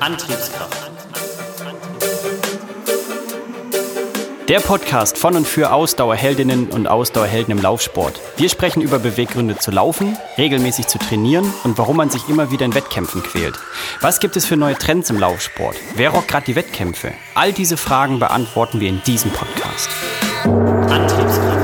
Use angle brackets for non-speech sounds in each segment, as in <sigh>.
Antriebskraft. Der Podcast von und für Ausdauerheldinnen und Ausdauerhelden im Laufsport. Wir sprechen über Beweggründe zu laufen, regelmäßig zu trainieren und warum man sich immer wieder in Wettkämpfen quält. Was gibt es für neue Trends im Laufsport? Wer rockt gerade die Wettkämpfe? All diese Fragen beantworten wir in diesem Podcast. Antriebskraft.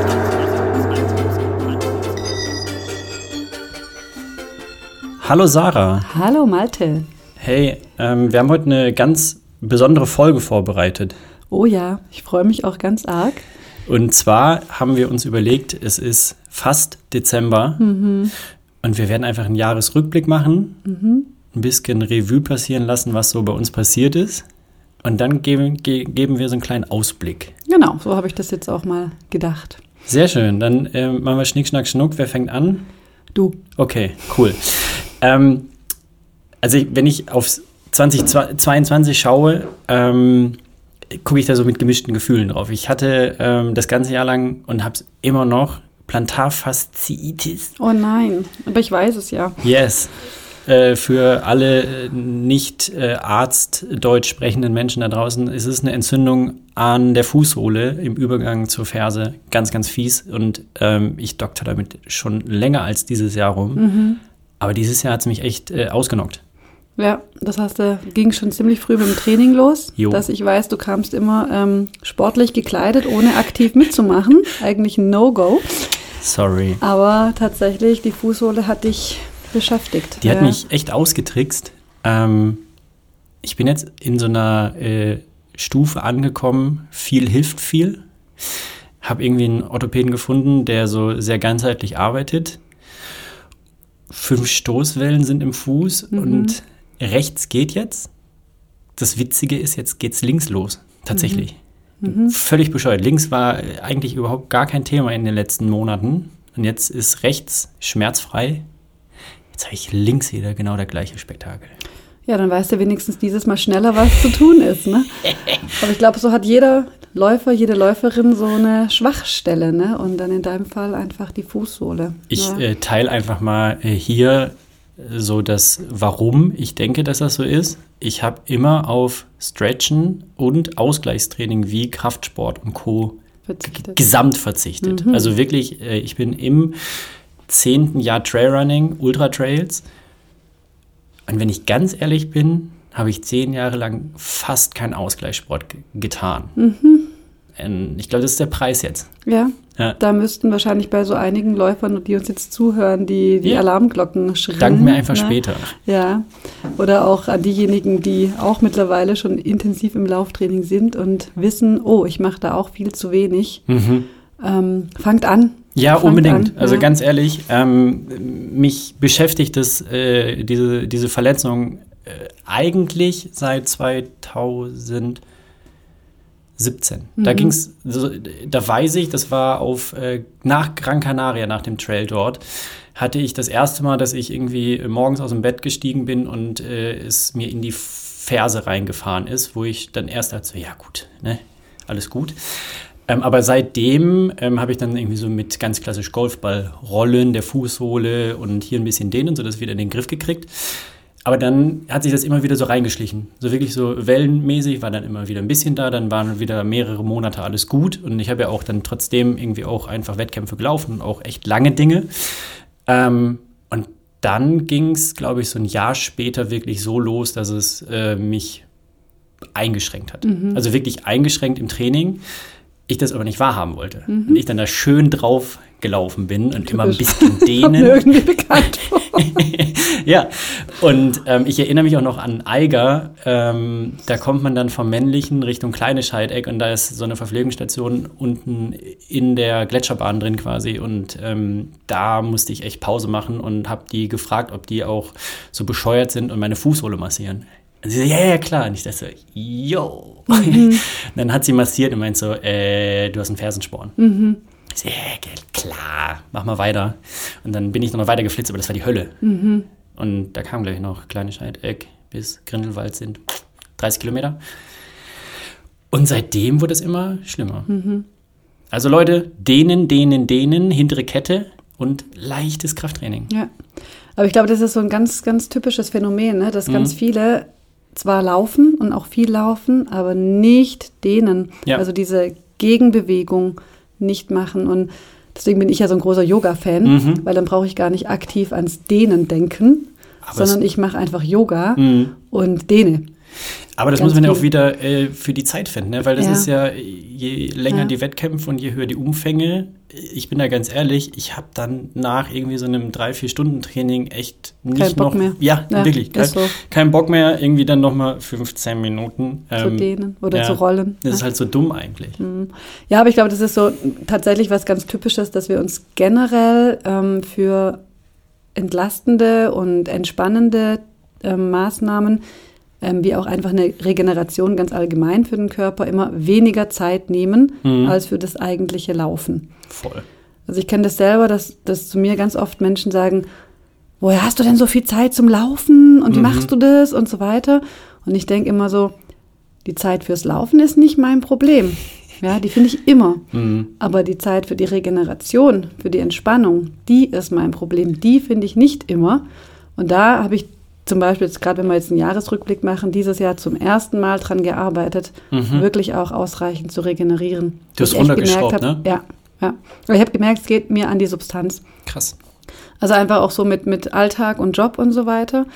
Hallo Sarah. Hallo Malte. Hey, ähm, wir haben heute eine ganz besondere Folge vorbereitet. Oh ja, ich freue mich auch ganz arg. Und zwar haben wir uns überlegt, es ist fast Dezember mhm. und wir werden einfach einen Jahresrückblick machen, mhm. ein bisschen Revue passieren lassen, was so bei uns passiert ist. Und dann geben, ge geben wir so einen kleinen Ausblick. Genau, so habe ich das jetzt auch mal gedacht. Sehr schön. Dann äh, machen wir Schnick, Schnack, Schnuck. Wer fängt an? Du. Okay, cool. Ähm, also, wenn ich auf 2022 schaue, ähm, gucke ich da so mit gemischten Gefühlen drauf. Ich hatte ähm, das ganze Jahr lang und habe es immer noch Plantarfasziitis. Oh nein, aber ich weiß es ja. Yes. Äh, für alle nicht äh, Arzt-Deutsch sprechenden Menschen da draußen ist es eine Entzündung an der Fußsohle im Übergang zur Ferse. Ganz, ganz fies. Und ähm, ich doktor damit schon länger als dieses Jahr rum. Mhm. Aber dieses Jahr hat es mich echt äh, ausgenockt. Ja, das heißt, da ging schon ziemlich früh mit dem Training los, jo. dass ich weiß, du kamst immer ähm, sportlich gekleidet, ohne aktiv mitzumachen. Eigentlich ein No-Go. Sorry. Aber tatsächlich, die Fußsohle hat dich beschäftigt. Die ja. hat mich echt ausgetrickst. Ähm, ich bin jetzt in so einer äh, Stufe angekommen, viel hilft viel. Habe irgendwie einen Orthopäden gefunden, der so sehr ganzheitlich arbeitet. Fünf Stoßwellen sind im Fuß mhm. und rechts geht jetzt. Das Witzige ist, jetzt geht's links los. Tatsächlich. Mhm. Mhm. Völlig bescheuert. Links war eigentlich überhaupt gar kein Thema in den letzten Monaten. Und jetzt ist rechts schmerzfrei. Jetzt habe ich links wieder genau der gleiche Spektakel. Ja, dann weißt du wenigstens dieses Mal schneller, was zu tun ist. Ne? <laughs> Aber ich glaube, so hat jeder Läufer, jede Läuferin so eine Schwachstelle. Ne? Und dann in deinem Fall einfach die Fußsohle. Ich ja. äh, teile einfach mal äh, hier so das Warum ich denke, dass das so ist. Ich habe immer auf Stretchen und Ausgleichstraining wie Kraftsport und Co. Verzichtet. gesamt verzichtet. Mhm. Also wirklich, äh, ich bin im zehnten Jahr Trailrunning, Ultra Trails. Und wenn ich ganz ehrlich bin, habe ich zehn Jahre lang fast keinen Ausgleichssport getan. Mhm. Ich glaube, das ist der Preis jetzt. Ja. Ja. Da müssten wahrscheinlich bei so einigen Läufern, die uns jetzt zuhören, die, die ja. Alarmglocken schrillen. Dank mir einfach ne? später. Ja. Oder auch an diejenigen, die auch mittlerweile schon intensiv im Lauftraining sind und wissen, oh, ich mache da auch viel zu wenig. Mhm. Ähm, fangt an. Ja, fangt unbedingt. An. Also ja. ganz ehrlich, ähm, mich beschäftigt das, äh, diese, diese Verletzung äh, eigentlich seit 2000. 17. Mhm. Da ging's, da weiß ich, das war auf äh, nach Gran Canaria, nach dem Trail dort, hatte ich das erste Mal, dass ich irgendwie morgens aus dem Bett gestiegen bin und äh, es mir in die Ferse reingefahren ist, wo ich dann erst dachte, so, ja gut, ne, alles gut. Ähm, aber seitdem ähm, habe ich dann irgendwie so mit ganz klassisch Golfball rollen, der Fußsohle und hier ein bisschen dehnen, so das wieder in den Griff gekriegt. Aber dann hat sich das immer wieder so reingeschlichen. So wirklich so wellenmäßig war dann immer wieder ein bisschen da, dann waren wieder mehrere Monate alles gut. Und ich habe ja auch dann trotzdem irgendwie auch einfach Wettkämpfe gelaufen und auch echt lange Dinge. Ähm, und dann ging es, glaube ich, so ein Jahr später wirklich so los, dass es äh, mich eingeschränkt hat. Mhm. Also wirklich eingeschränkt im Training ich das aber nicht wahrhaben wollte. Mhm. Und ich dann da schön drauf gelaufen bin und Typisch. immer ein bisschen <laughs> dehnen. irgendwie bekannt <laughs> <laughs> Ja, und ähm, ich erinnere mich auch noch an Eiger. Ähm, da kommt man dann vom männlichen Richtung kleine Scheideck und da ist so eine Verpflegungsstation unten in der Gletscherbahn drin quasi. Und ähm, da musste ich echt Pause machen und habe die gefragt, ob die auch so bescheuert sind und meine Fußsohle massieren. Und sie so, ja, ja, klar. Und ich dachte so, yo. Mhm. <laughs> dann hat sie massiert und meint so, äh, du hast einen Fersensporn. Mhm. Ich so, ja, klar, mach mal weiter. Und dann bin ich noch weiter geflitzt, aber das war die Hölle. Mhm. Und da kam gleich noch kleine Scheideck bis Grindelwald sind 30 Kilometer. Und seitdem wurde es immer schlimmer. Mhm. Also Leute, dehnen, dehnen, dehnen, hintere Kette und leichtes Krafttraining. Ja. Aber ich glaube, das ist so ein ganz, ganz typisches Phänomen, ne? dass mhm. ganz viele zwar laufen und auch viel laufen, aber nicht dehnen. Ja. Also diese Gegenbewegung nicht machen. Und deswegen bin ich ja so ein großer Yoga-Fan, Mhm. weil dann brauche ich gar nicht aktiv ans Dehnen denken, Aber sondern ich mache einfach Yoga Mhm. und dehne. Aber das muss man ja auch wieder äh, für die Zeit finden, ne? weil das Ja. ist ja, je länger Ja. die Wettkämpfe und je höher die Umfänge, ich bin da ganz ehrlich, ich habe dann nach irgendwie so einem drei, vier Stunden Training echt nicht Keinen Bock noch, mehr. Ja, Ja, wirklich, kein, so. kein Bock mehr, irgendwie dann nochmal 15 Minuten. zu ähm, dehnen oder zu rollen. Das ist halt so dumm eigentlich. Ja, aber ich glaube, das ist so tatsächlich was ganz Typisches, dass wir uns generell ähm, für entlastende und entspannende ähm, Maßnahmen, ähm, wie auch einfach eine Regeneration ganz allgemein für den Körper, immer weniger Zeit nehmen Mhm. als für das eigentliche Laufen. Voll. Also ich kenne das selber, dass, dass zu mir ganz oft Menschen sagen, woher hast du denn so viel Zeit zum Laufen und wie Mhm. machst du das und so weiter. Und ich denke immer so, die Zeit fürs Laufen ist nicht mein Problem. Ja, die finde ich immer. Mhm. Aber die Zeit für die Regeneration, für die Entspannung, die ist mein Problem. Die finde ich nicht immer. Und da habe ich zum Beispiel, gerade wenn wir jetzt einen Jahresrückblick machen, dieses Jahr zum ersten Mal dran gearbeitet, wirklich auch ausreichend zu regenerieren. Mhm. Du hast runtergeschraubt, ne? Ja, ja. Ich habe gemerkt, es geht mir an die Substanz. Krass. Also einfach auch so mit, mit Alltag und Job und so weiter.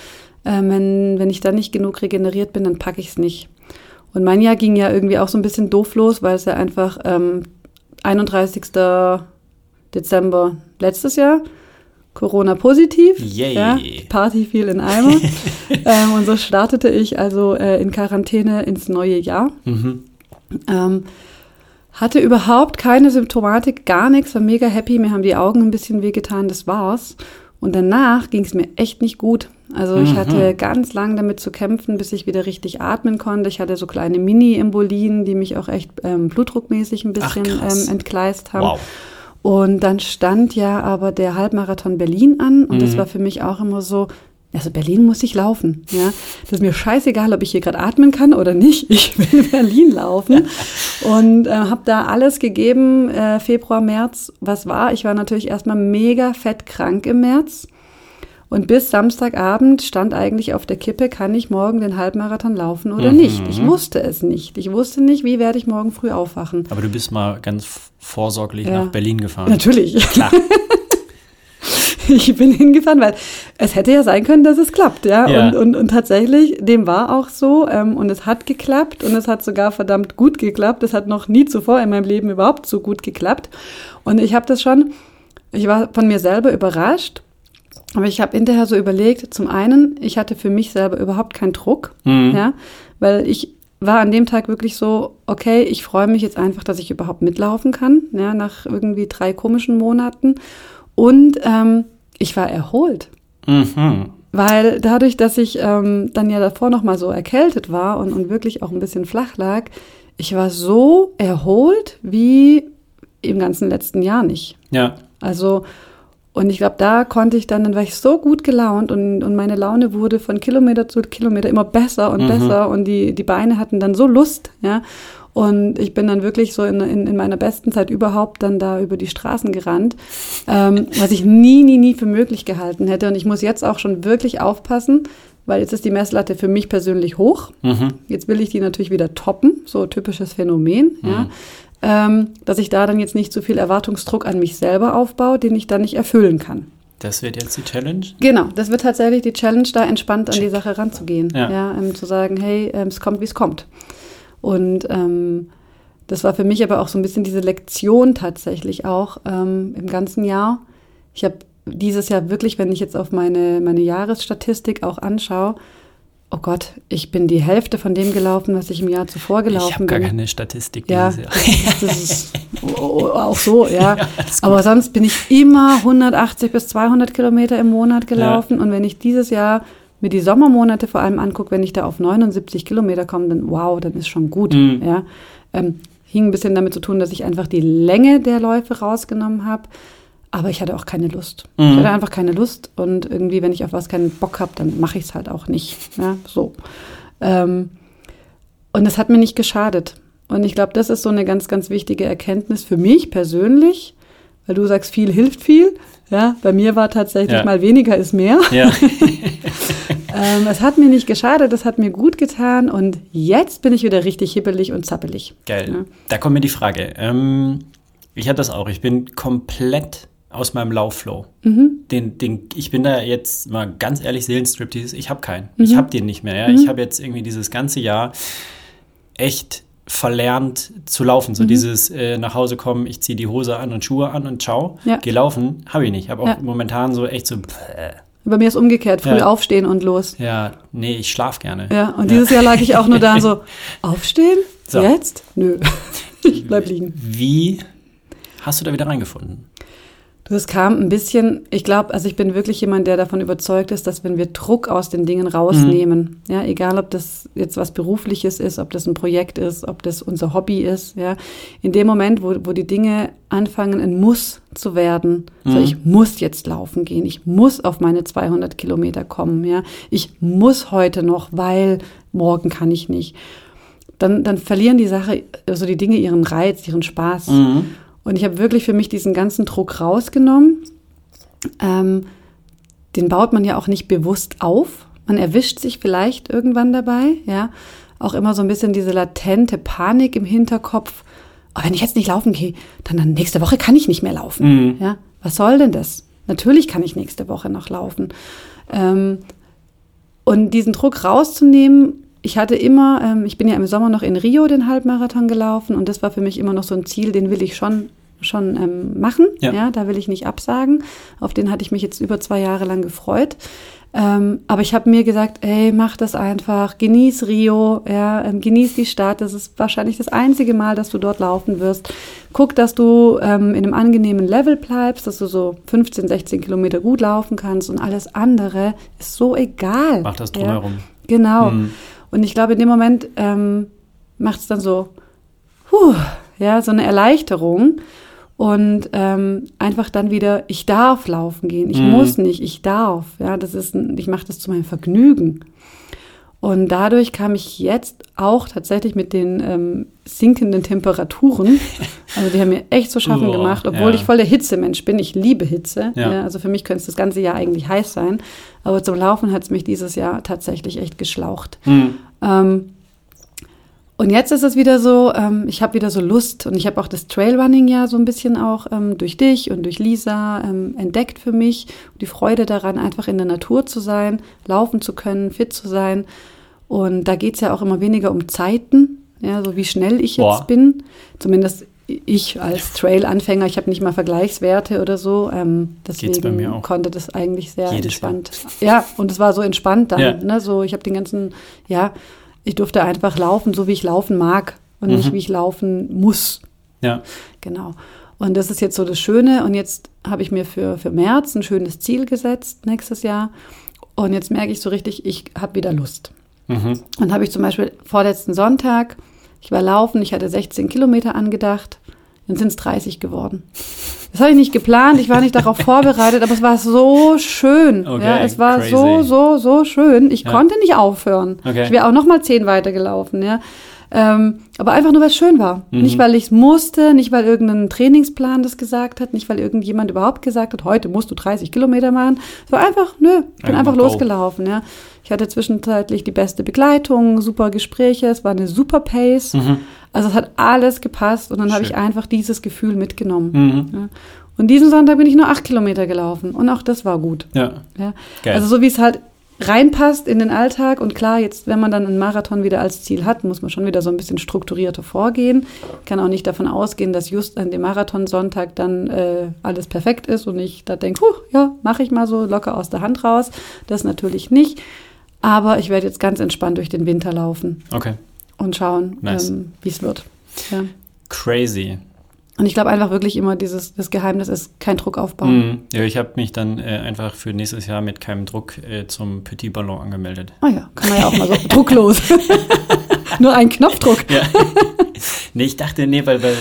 Ähm, wenn, wenn ich dann nicht genug regeneriert bin, dann packe ich es nicht. Und mein Jahr ging ja irgendwie auch so ein bisschen doof los, weil es ja einfach ähm, 31. Dezember letztes Jahr, Corona positiv. Yay. Ja, Party fiel in Eimer. <laughs> ähm, und so startete ich also äh, in Quarantäne ins neue Jahr. Mhm. Ähm, hatte überhaupt keine Symptomatik, gar nichts, war mega happy. Mir haben die Augen ein bisschen wehgetan, das war's. Und danach ging es mir echt nicht gut. Also ich Mhm. hatte ganz lang damit zu kämpfen, bis ich wieder richtig atmen konnte. Ich hatte so kleine Mini-Embolien, die mich auch echt ähm, blutdruckmäßig ein Ach, bisschen krass. ähm, entgleist haben. Wow. Und dann stand ja aber der Halbmarathon Berlin an und Mhm. das war für mich auch immer so, also Berlin muss ich laufen, ja. Das ist mir scheißegal, ob ich hier gerade atmen kann oder nicht. <laughs> Ich will Berlin laufen und äh, habe da alles gegeben, äh, Februar, März, was war. Ich war natürlich erstmal mega fett krank im März. Und bis Samstagabend stand eigentlich auf der Kippe, kann ich morgen den Halbmarathon laufen oder Mhm. nicht. Ich wusste es nicht. Ich wusste nicht, wie werde ich morgen früh aufwachen. Aber du bist mal ganz vorsorglich Ja. nach Berlin gefahren. Natürlich. Klar. <laughs> Ich bin hingefahren, weil es hätte ja sein können, dass es klappt, ja. Ja. Und, und, und tatsächlich, dem war auch so. Ähm, und es hat geklappt und es hat sogar verdammt gut geklappt. Es hat noch nie zuvor in meinem Leben überhaupt so gut geklappt. Und ich habe das schon, ich war von mir selber überrascht. Aber ich habe hinterher so überlegt, zum einen, ich hatte für mich selber überhaupt keinen Druck, Mhm. ja, weil ich war an dem Tag wirklich so, okay, ich freue mich jetzt einfach, dass ich überhaupt mitlaufen kann, ja, nach irgendwie drei komischen Monaten. Und ähm, ich war erholt, Mhm. weil dadurch, dass ich ähm, dann ja davor noch mal so erkältet war und, und wirklich auch ein bisschen flach lag, ich war so erholt wie im ganzen letzten Jahr nicht. Ja. Also, und ich glaube, da konnte ich dann, dann war ich so gut gelaunt und, und meine Laune wurde von Kilometer zu Kilometer immer besser und Mhm. besser und die, die Beine hatten dann so Lust, ja. Und ich bin dann wirklich so in, in, in meiner besten Zeit überhaupt dann da über die Straßen gerannt, ähm, was ich nie, nie, nie für möglich gehalten hätte. Und ich muss jetzt auch schon wirklich aufpassen, weil jetzt ist die Messlatte für mich persönlich hoch. Mhm. Jetzt will ich die natürlich wieder toppen, so typisches Phänomen, ja. Ähm, dass ich da dann jetzt nicht so viel Erwartungsdruck an mich selber aufbaue, den ich dann nicht erfüllen kann. Das wird jetzt die Challenge. Genau, das wird tatsächlich die Challenge, da entspannt an die Sache ranzugehen. Ja. Ja, ähm, zu sagen, hey, ähm, es kommt, wie es kommt. Und ähm, das war für mich aber auch so ein bisschen diese Lektion tatsächlich auch ähm, im ganzen Jahr. Ich habe dieses Jahr wirklich, wenn ich jetzt auf meine, meine Jahresstatistik auch anschaue, oh Gott, ich bin die Hälfte von dem gelaufen, was ich im Jahr zuvor gelaufen Ich habe gar bin. keine Statistik Ja, das ist, <laughs> das ist auch so, ja. Ja. Aber sonst bin ich immer 180 bis 200 Kilometer im Monat gelaufen. Und wenn ich dieses Jahr mir die Sommermonate vor allem angucke, wenn ich da auf 79 Kilometer komme, dann wow, dann ist schon gut. Mhm. Ja. Ähm, hing ein bisschen damit zu tun, dass ich einfach die Länge der Läufe rausgenommen habe. Aber ich hatte auch keine Lust. Ich Mhm. hatte einfach keine Lust. Und irgendwie, wenn ich auf was keinen Bock habe, dann mache ich es halt auch nicht. Ja, so. Ähm, und es hat mir nicht geschadet. Und ich glaube, das ist so eine ganz, ganz wichtige Erkenntnis für mich persönlich, weil du sagst, viel hilft viel. Ja, bei mir war tatsächlich Ja. mal weniger ist mehr. Ja. <laughs> ähm, es hat mir nicht geschadet, es hat mir gut getan und jetzt bin ich wieder richtig hibbelig und zappelig. Geil. Ja. Da kommt mir die Frage. Ähm, ich hatte das auch. Ich bin komplett aus meinem Laufflow. Mhm. Den, den, ich bin da jetzt mal ganz ehrlich, Seelenstriptease, ich habe keinen. Mhm. Ich habe den nicht mehr. Ja? Mhm. Ich habe jetzt irgendwie dieses ganze Jahr echt verlernt zu laufen. So mhm. dieses äh, nach Hause kommen, ich ziehe die Hose an und Schuhe an und ciao, ja. geh laufen, habe ich nicht. Habe auch ja. momentan so echt so. Bäh. Bei mir ist umgekehrt, früh ja. aufstehen und los. Ja, nee, ich schlaf gerne. Ja, und dieses Jahr lag ich auch nur da <laughs> so, aufstehen? So. Jetzt? Nö, <laughs> ich bleib liegen. Wie hast du da wieder reingefunden? Das kam ein bisschen, ich glaube, also ich bin wirklich jemand, der davon überzeugt ist, dass wenn wir Druck aus den Dingen rausnehmen, mhm. ja, egal ob das jetzt was Berufliches ist, ob das ein Projekt ist, ob das unser Hobby ist, ja, in dem Moment, wo, wo die Dinge anfangen, ein Muss zu werden, mhm. so ich muss jetzt laufen gehen, ich muss auf meine 200 Kilometer kommen, ja, ich muss heute noch, weil morgen kann ich nicht, dann, dann verlieren die Sache, also die Dinge ihren Reiz, ihren Spaß. Mhm. Und ich habe wirklich für mich diesen ganzen Druck rausgenommen. Ähm, den baut man ja auch nicht bewusst auf. Man erwischt sich vielleicht irgendwann dabei, ja. Auch immer so ein bisschen diese latente Panik im Hinterkopf. Oh, wenn ich jetzt nicht laufen gehe, dann, dann nächste Woche kann ich nicht mehr laufen. Mhm. Ja, was soll denn das? Natürlich kann ich nächste Woche noch laufen. Ähm, und diesen Druck rauszunehmen, ich hatte immer, ähm, ich bin ja im Sommer noch in Rio den Halbmarathon gelaufen und das war für mich immer noch so ein Ziel, den will ich schon schon ähm, machen. Ja. ja. da will ich nicht absagen. Auf den hatte ich mich jetzt über zwei Jahre lang gefreut. Ähm, aber ich habe mir gesagt, ey, mach das einfach, genieß Rio, ja, ähm, genieß die Stadt. Das ist wahrscheinlich das einzige Mal, dass du dort laufen wirst. Guck, dass du ähm, in einem angenehmen Level bleibst, dass du so 15, 16 Kilometer gut laufen kannst und alles andere ist so egal. Mach das drumherum. Ja? Genau. Hm. Und ich glaube, in dem Moment ähm, macht es dann so, puh, ja, so eine Erleichterung. Und ähm, einfach dann wieder, ich darf laufen gehen, ich mhm. muss nicht, ich darf. Ja, das ist, ein, ich mache das zu meinem Vergnügen. Und dadurch kam ich jetzt auch tatsächlich mit den ähm, sinkenden Temperaturen, <laughs> also die haben mir echt zu schaffen oh, gemacht, obwohl ja. ich voll der Hitzemensch bin. Ich liebe Hitze. Ja. Ja, also für mich könnte es das ganze Jahr eigentlich heiß sein. Aber zum Laufen hat es mich dieses Jahr tatsächlich echt geschlaucht. Mhm. Ähm, und jetzt ist es wieder so, ähm, ich habe wieder so Lust und ich habe auch das Trailrunning ja so ein bisschen auch ähm, durch dich und durch Lisa ähm, entdeckt für mich. Die Freude daran, einfach in der Natur zu sein, laufen zu können, fit zu sein. Und da geht es ja auch immer weniger um Zeiten, ja, so wie schnell ich jetzt Boah. bin. Zumindest ich als Trail-Anfänger, ich habe nicht mal Vergleichswerte oder so. Ähm, deswegen konnte das eigentlich sehr Jedes entspannt. Jahr. Ja, und es war so entspannt dann. Ja. Ne, so, ich habe den ganzen, ja, ich durfte einfach laufen, so wie ich laufen mag und mhm. nicht wie ich laufen muss. Ja. Genau. Und das ist jetzt so das Schöne. Und jetzt habe ich mir für, für März ein schönes Ziel gesetzt nächstes Jahr. Und jetzt merke ich so richtig, ich habe wieder Lust. Mhm. Und habe ich zum Beispiel vorletzten Sonntag, ich war laufen, ich hatte 16 Kilometer angedacht, dann sind es 30 geworden. Das habe ich nicht geplant, ich war nicht darauf <laughs> vorbereitet, aber es war so schön. Okay, ja, es war crazy. so, so, so schön. Ich ja. konnte nicht aufhören. Okay. Ich wäre auch noch mal zehn weitergelaufen. Ja. Ähm, aber einfach nur, weil es schön war. Mhm. Nicht, weil ich es musste, nicht, weil irgendein Trainingsplan das gesagt hat, nicht, weil irgendjemand überhaupt gesagt hat, heute musst du 30 Kilometer machen. Es war einfach, nö, ich bin einfach, einfach losgelaufen. Ja. Ich hatte zwischenzeitlich die beste Begleitung, super Gespräche, es war eine super Pace. Mhm. Also es hat alles gepasst und dann habe ich einfach dieses Gefühl mitgenommen. Mhm. Ja. Und diesen Sonntag bin ich nur acht Kilometer gelaufen und auch das war gut. Ja. ja. Also so wie es halt reinpasst in den Alltag und klar, jetzt, wenn man dann einen Marathon wieder als Ziel hat, muss man schon wieder so ein bisschen strukturierter vorgehen. Ich kann auch nicht davon ausgehen, dass just an dem Marathonsonntag dann äh, alles perfekt ist und ich da denke, huh, ja, mache ich mal so locker aus der Hand raus. Das natürlich nicht. Aber ich werde jetzt ganz entspannt durch den Winter laufen. Okay und schauen, nice. ähm, wie es wird. Ja. Crazy. Und ich glaube einfach wirklich immer, dieses das Geheimnis ist kein Druck aufbauen. Mm, ja, ich habe mich dann äh, einfach für nächstes Jahr mit keinem Druck äh, zum Petit Ballon angemeldet. Ah ja, kann man ja auch mal so <laughs> drucklos. <laughs> Nur ein Knopfdruck. ja. Nee, ich dachte, nee, weil, weil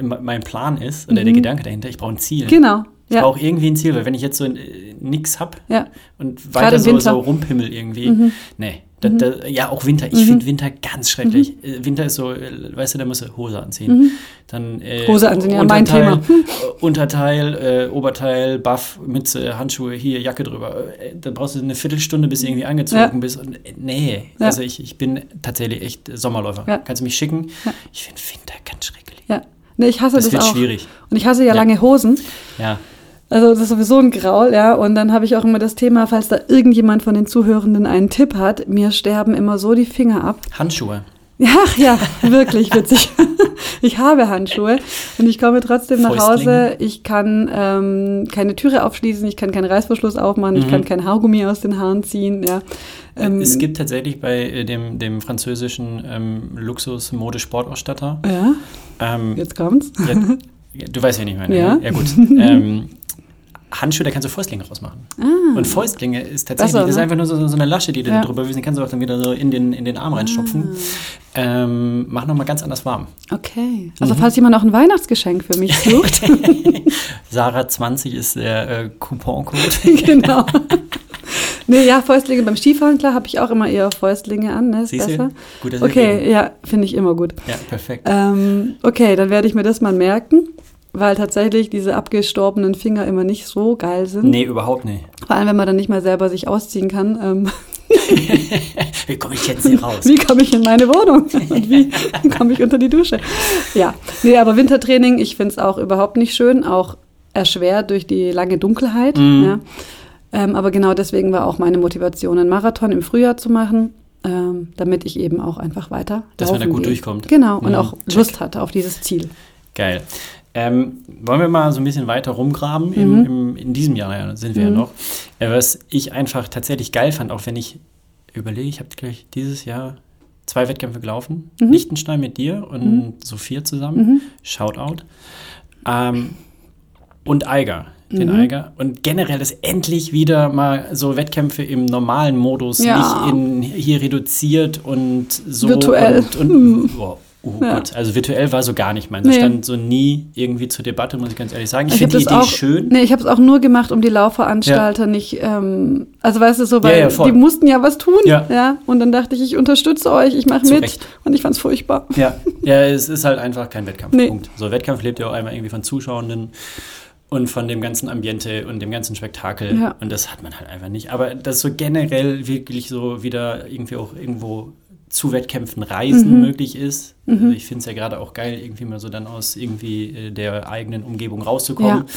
mein Plan ist, oder mhm. der Gedanke dahinter, ich brauche ein Ziel. Genau. Ich ja. brauche irgendwie ein Ziel, weil wenn ich jetzt so äh, nix hab ja. und weiter so, so rumpimmel irgendwie, mhm. nee, Da, da, ja, auch Winter. Ich finde Winter ganz schrecklich. Äh, Winter ist so, äh, weißt du, da musst du Hose anziehen. Dann, äh, Hose anziehen, ja, mein Thema. <laughs> äh, Unterteil, äh, Oberteil, Buff, Mütze, Handschuhe, hier, Jacke drüber. Dann brauchst du eine Viertelstunde, bis du irgendwie angezogen Ja. bist. Und, nee, Ja. also ich, ich bin tatsächlich echt Sommerläufer. Ja. Kannst du mich schicken? Ich finde Winter ganz schrecklich. Ja. Nee, ich hasse Das das, wird auch. schwierig. Und ich hasse ja, Ja. lange Hosen. Ja. Also das ist sowieso ein Graul, ja. Und dann habe ich auch immer das Thema, falls da irgendjemand von den Zuhörenden einen Tipp hat, mir sterben immer so die Finger ab. Handschuhe. Ja, ach <laughs> ja, wirklich witzig. <laughs> Ich habe Handschuhe und ich komme trotzdem nach. Hause. Ich kann ähm, keine Türe aufschließen, ich kann keinen Reißverschluss aufmachen, ich kann kein Haargummi aus den Haaren ziehen. Ja. Ähm, es gibt tatsächlich bei äh, dem, dem französischen ähm, Luxus-Mode-Sportausstatter. ja, Ähm, jetzt kommt's. ja, ja, du weißt ja nicht meine. Ja. ne? Ja, gut. <laughs> Handschuhe, da kannst du Fäustlinge rausmachen. Und Fäustlinge ist tatsächlich, Besser, das ist einfach nur so, so eine Lasche, die du Ja. drüber. Die kannst du auch dann wieder so in den, in den Arm reinstopfen. Ähm, mach nochmal ganz anders warm. Okay. Also falls jemand noch ein Weihnachtsgeschenk für mich sucht. <laughs> Sarah 20 ist der äh, Couponcode. <laughs> genau. Nee, ja, Fäustlinge beim Skifahren, klar, habe ich auch immer eher Fäustlinge an, ne? Ist Siehst besser. du? Gut, dass Okay, ja, finde ich immer gut. Ja, perfekt. Ähm, okay, dann werde ich mir das mal merken, weil tatsächlich diese abgestorbenen Finger immer nicht so geil sind. Nee, überhaupt nicht. Vor allem, wenn man dann nicht mal selber sich ausziehen kann. Ähm, <laughs> Wie komme ich jetzt hier raus? wie komme ich in meine Wohnung? <laughs> Und wie komme ich unter die Dusche? Ja, nee, aber Wintertraining, ich finde es auch überhaupt nicht schön, auch erschwert durch die lange Dunkelheit. Mhm. Ja. Ähm, aber genau deswegen war auch meine Motivation, einen Marathon im Frühjahr zu machen, ähm, damit ich eben auch einfach weiter Dass man da gut gehe. durchkommt. Genau, und Mhm, auch. Lust hatte auf dieses Ziel. Geil. Ähm, wollen wir mal so ein bisschen weiter rumgraben? Mhm. Im, in diesem Jahr ja, sind wir ja noch. Äh, was ich einfach tatsächlich geil fand, auch wenn ich überlege, ich habe gleich dieses Jahr zwei Wettkämpfe gelaufen. Mhm. Liechtenstein mit dir und Sophia zusammen. Shoutout. Ähm, und Eiger. Den Mhm. Eiger. Und generell ist endlich wieder mal so Wettkämpfe im normalen Modus, Ja. nicht in hier reduziert und so. Virtuell. Und, und, oh, oh Ja. Gott, also virtuell war so gar nicht meins. Das Nee. stand so nie irgendwie zur Debatte, muss ich ganz ehrlich sagen. Ich, hab finde die das Idee auch, schön. Nee, ich habe es auch nur gemacht, um die Laufveranstalter nicht, ähm, also weißt du so, weil Ja, ja, die mussten ja was tun. Ja. Und dann dachte ich, ich unterstütze euch, ich mache mit. Recht. Und ich fand's furchtbar. Ja. ja, es ist halt einfach kein Wettkampf. Nee. Punkt. So, Wettkampf lebt ja auch einmal irgendwie von Zuschauenden und von dem ganzen Ambiente und dem ganzen Spektakel. Ja. Und das hat man halt einfach nicht. Aber dass so generell wirklich so wieder irgendwie auch irgendwo zu Wettkämpfen reisen Mhm. möglich ist. Also ich finde es ja gerade auch geil, irgendwie mal so dann aus irgendwie äh, der eigenen Umgebung rauszukommen. Ja.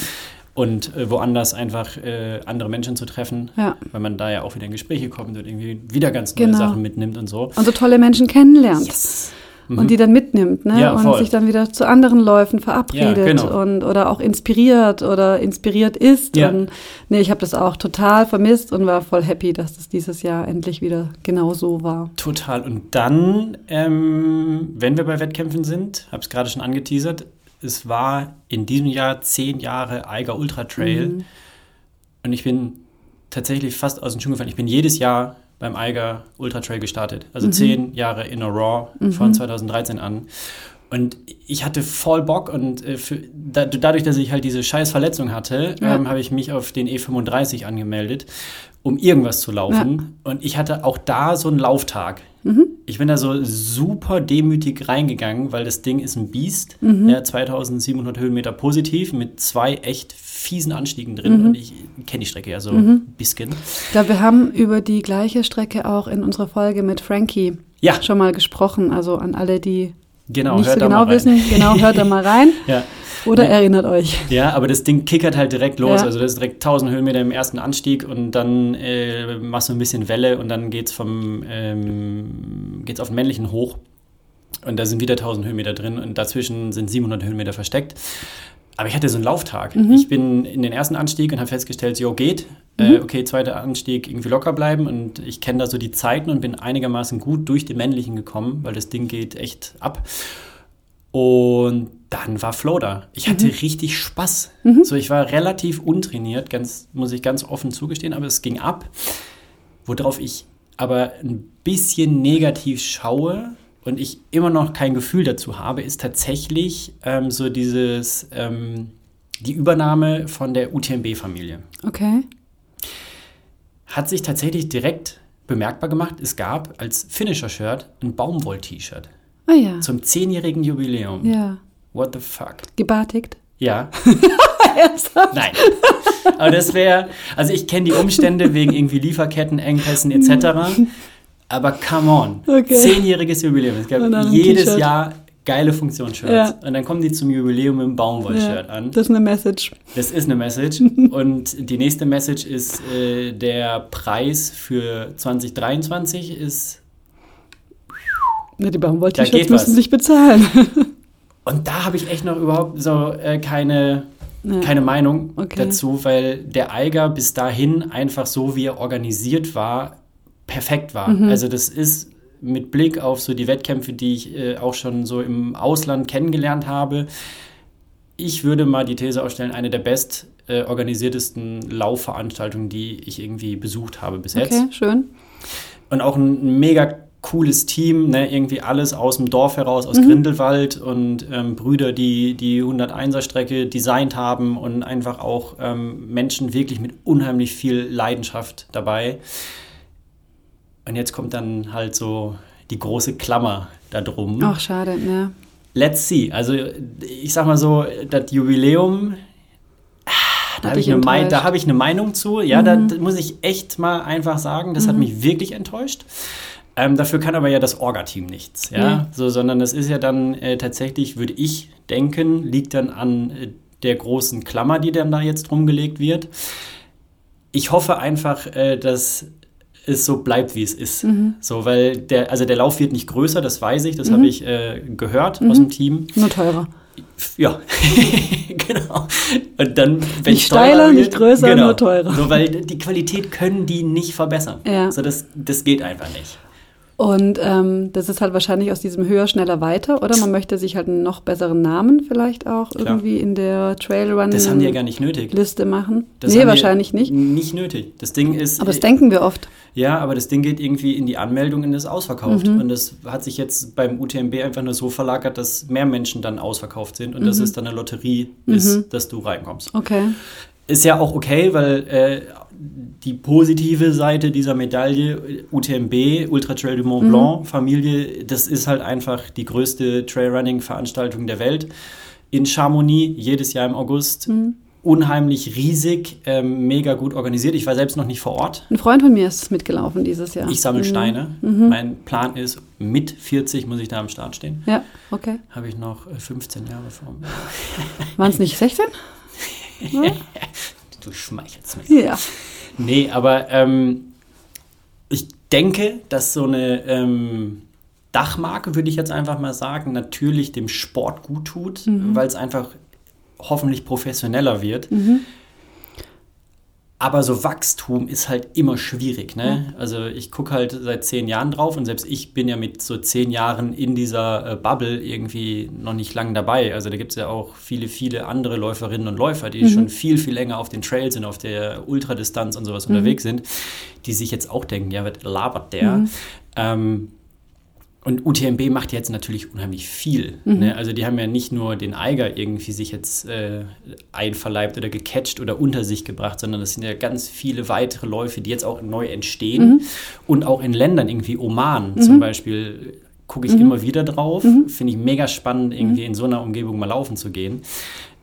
Und äh, woanders einfach äh, andere Menschen zu treffen, Ja. weil man da ja auch wieder in Gespräche kommt und irgendwie wieder ganz neue Genau. Sachen mitnimmt und so. Und so tolle Menschen kennenlernt. Yes. Und die dann mitnimmt, ne? Mhm. Ja, und voll. sich dann wieder zu anderen Läufen verabredet Ja, genau. und oder auch inspiriert oder inspiriert ist. Ja. Und nee, ich habe das auch total vermisst und war voll happy, dass das dieses Jahr endlich wieder genau so war. Total. Und dann, ähm, wenn wir bei Wettkämpfen sind, habe es gerade schon angeteasert, es war in diesem Jahr zehn Jahre Eiger Ultra Trail. Mhm. Und ich bin tatsächlich fast aus den Schuhen gefallen. Ich bin jedes Jahr beim Eiger Ultra Trail gestartet. Also Mhm. zehn Jahre in a Raw von 2013 an. Und ich hatte voll Bock und äh, für, da, dadurch, dass ich halt diese scheiß Verletzung hatte, Ja. ähm, habe ich mich auf den E35 angemeldet, um irgendwas zu laufen. Und ich hatte auch da so einen Lauftag. Ich bin da so super demütig reingegangen, weil das Ding ist ein Biest. Ja, 2700 Höhenmeter positiv mit zwei echt fiesen Anstiegen drin. Und ich kenne die Strecke ja so ein bisschen. Ich glaube, wir haben über die gleiche Strecke auch in unserer Folge mit Frankie Ja. schon mal gesprochen. Also an alle, die Genau, nicht hört so da genau mal rein. wissen, genau, hört da mal rein. <laughs> Ja. Oder Nee. erinnert euch. Ja, aber das Ding kickert halt direkt los. Ja. Also das ist direkt 1000 Höhenmeter im ersten Anstieg und dann äh, machst du ein bisschen Welle und dann geht's vom ähm, geht's auf den männlichen hoch und da sind wieder 1000 Höhenmeter drin und dazwischen sind 700 Höhenmeter versteckt. Aber ich hatte so einen Lauftag. Ich bin in den ersten Anstieg und habe festgestellt, jo, geht. Äh, okay, zweiter Anstieg irgendwie locker bleiben und ich kenne da so die Zeiten und bin einigermaßen gut durch den männlichen gekommen, weil das Ding geht echt ab. Und dann war Flow da. Ich hatte richtig Spaß. So, ich war relativ untrainiert, ganz, muss ich ganz offen zugestehen, aber es ging ab. Worauf ich aber ein bisschen negativ schaue und ich immer noch kein Gefühl dazu habe, ist tatsächlich ähm, so dieses, ähm, die Übernahme von der UTMB-Familie Okay. Hat sich tatsächlich direkt bemerkbar gemacht, es gab als Finisher-Shirt ein Baumwoll-T-Shirt Ah ja. zum zehnjährigen Jubiläum. Ja. What the fuck? Gebartigt. Ja, <laughs> Ernsthaft? nein. Aber das wäre, also ich kenne die Umstände wegen irgendwie Lieferketten, Engpässen etc. <laughs> Aber come on, Okay. zehnjähriges Jubiläum. Es gab jedes. Jahr geile Funktionsshirts. Ja. Und dann kommen die zum Jubiläum mit einem Baumwoll-Shirt Ja, an. das ist eine Message. Das ist eine Message. <laughs> Und die nächste Message ist, äh, der Preis für 2023 ist. Ja, die Baumwoll-T-Shirts müssen was. sich bezahlen. <laughs> Und da habe ich echt noch überhaupt so äh, keine, Ja. keine Meinung Okay. dazu, weil der Eiger bis dahin einfach so, wie er organisiert war, perfekt war. Mhm. Also das ist mit Blick auf so die Wettkämpfe, die ich äh, auch schon so im Ausland kennengelernt habe, ich würde mal die These aufstellen, eine der best äh, organisiertesten Laufveranstaltungen, die ich irgendwie besucht habe bis jetzt. Okay, schön. Und auch ein mega cooles Team, ne? irgendwie alles aus dem Dorf heraus, Mhm. aus Grindelwald und ähm, Brüder, die die 101er-Strecke designt haben und einfach auch ähm, Menschen wirklich mit unheimlich viel Leidenschaft dabei. Und jetzt kommt dann halt so die große Klammer da drum. Ach, schade, ja. Let's see. Also ich sag mal so, das Jubiläum, da habe ich, hab ich eine Meinung zu. Ja, da, da muss ich echt mal einfach sagen, das hat mich wirklich enttäuscht. Ähm, dafür kann aber ja das Orga-Team nichts, ja, Nee. so, sondern das ist ja dann äh, tatsächlich, würde ich denken, liegt dann an äh, der großen Klammer, die dann da jetzt rumgelegt wird. Ich hoffe einfach, äh, dass es so bleibt, wie es ist. Mhm. So, weil der, also der Lauf wird nicht größer, das weiß ich, das habe ich äh, gehört aus Mhm. dem Team. Nur teurer. Ja, <laughs> genau. Und dann, wenn Nicht steiler, wird- nicht größer, genau. nur teurer. So, weil die Qualität können die nicht verbessern. Ja. So, das, das geht einfach nicht. Und ähm, das ist halt wahrscheinlich aus diesem höher, schneller, weiter, oder? Man möchte sich halt einen noch besseren Namen vielleicht auch Klar. irgendwie in der Trailrun Das haben die ja gar nicht nötig. Liste machen. Das nee, wahrscheinlich nicht. Nicht nötig. Das Ding ist. Aber das denken wir oft. Ja, aber das Ding geht irgendwie in die Anmeldung und ist ausverkauft. Mhm. Und das hat sich jetzt beim UTMB einfach nur so verlagert, dass mehr Menschen dann ausverkauft sind und Mhm. dass es dann eine Lotterie ist, dass du reinkommst. Okay. Ist ja auch okay, weil äh, die positive Seite dieser Medaille, äh, UTMB, Ultra Trail du Mont Blanc Familie, das ist halt einfach die größte Trailrunning-Veranstaltung der Welt. In Chamonix, jedes Jahr im August. Unheimlich riesig, ähm, mega gut organisiert. Ich war selbst noch nicht vor Ort. Ein Freund von mir ist mitgelaufen dieses Jahr. Ich sammle Mhm. Steine. Mein Plan ist, mit 40 muss ich da am Start stehen. Ja, okay. Habe ich noch äh, 15 Jahre vor mir. Waren es nicht 16? <laughs> Du schmeichelst mir. Ja. Nee, aber ähm, ich denke, dass so eine ähm, Dachmarke, würde ich jetzt einfach mal sagen, natürlich dem Sport gut tut, weil es einfach hoffentlich professioneller wird. Aber so Wachstum ist halt immer schwierig. Ne? Also ich gucke halt seit zehn Jahren drauf und selbst ich bin ja mit so zehn Jahren in dieser äh, Bubble irgendwie noch nicht lang dabei. Also da gibt es ja auch viele, viele andere Läuferinnen und Läufer, die schon viel, viel länger auf den Trails und auf der Ultradistanz und sowas unterwegs sind, die sich jetzt auch denken, ja, was labert der? Ähm, und UTMB macht jetzt natürlich unheimlich viel. Ne? Also die haben ja nicht nur den Eiger irgendwie sich jetzt äh, einverleibt oder gecatcht oder unter sich gebracht, sondern das sind ja ganz viele weitere Läufe, die jetzt auch neu entstehen und auch in Ländern irgendwie Oman zum Beispiel gucke ich immer wieder drauf. Finde ich mega spannend, irgendwie in so einer Umgebung mal laufen zu gehen.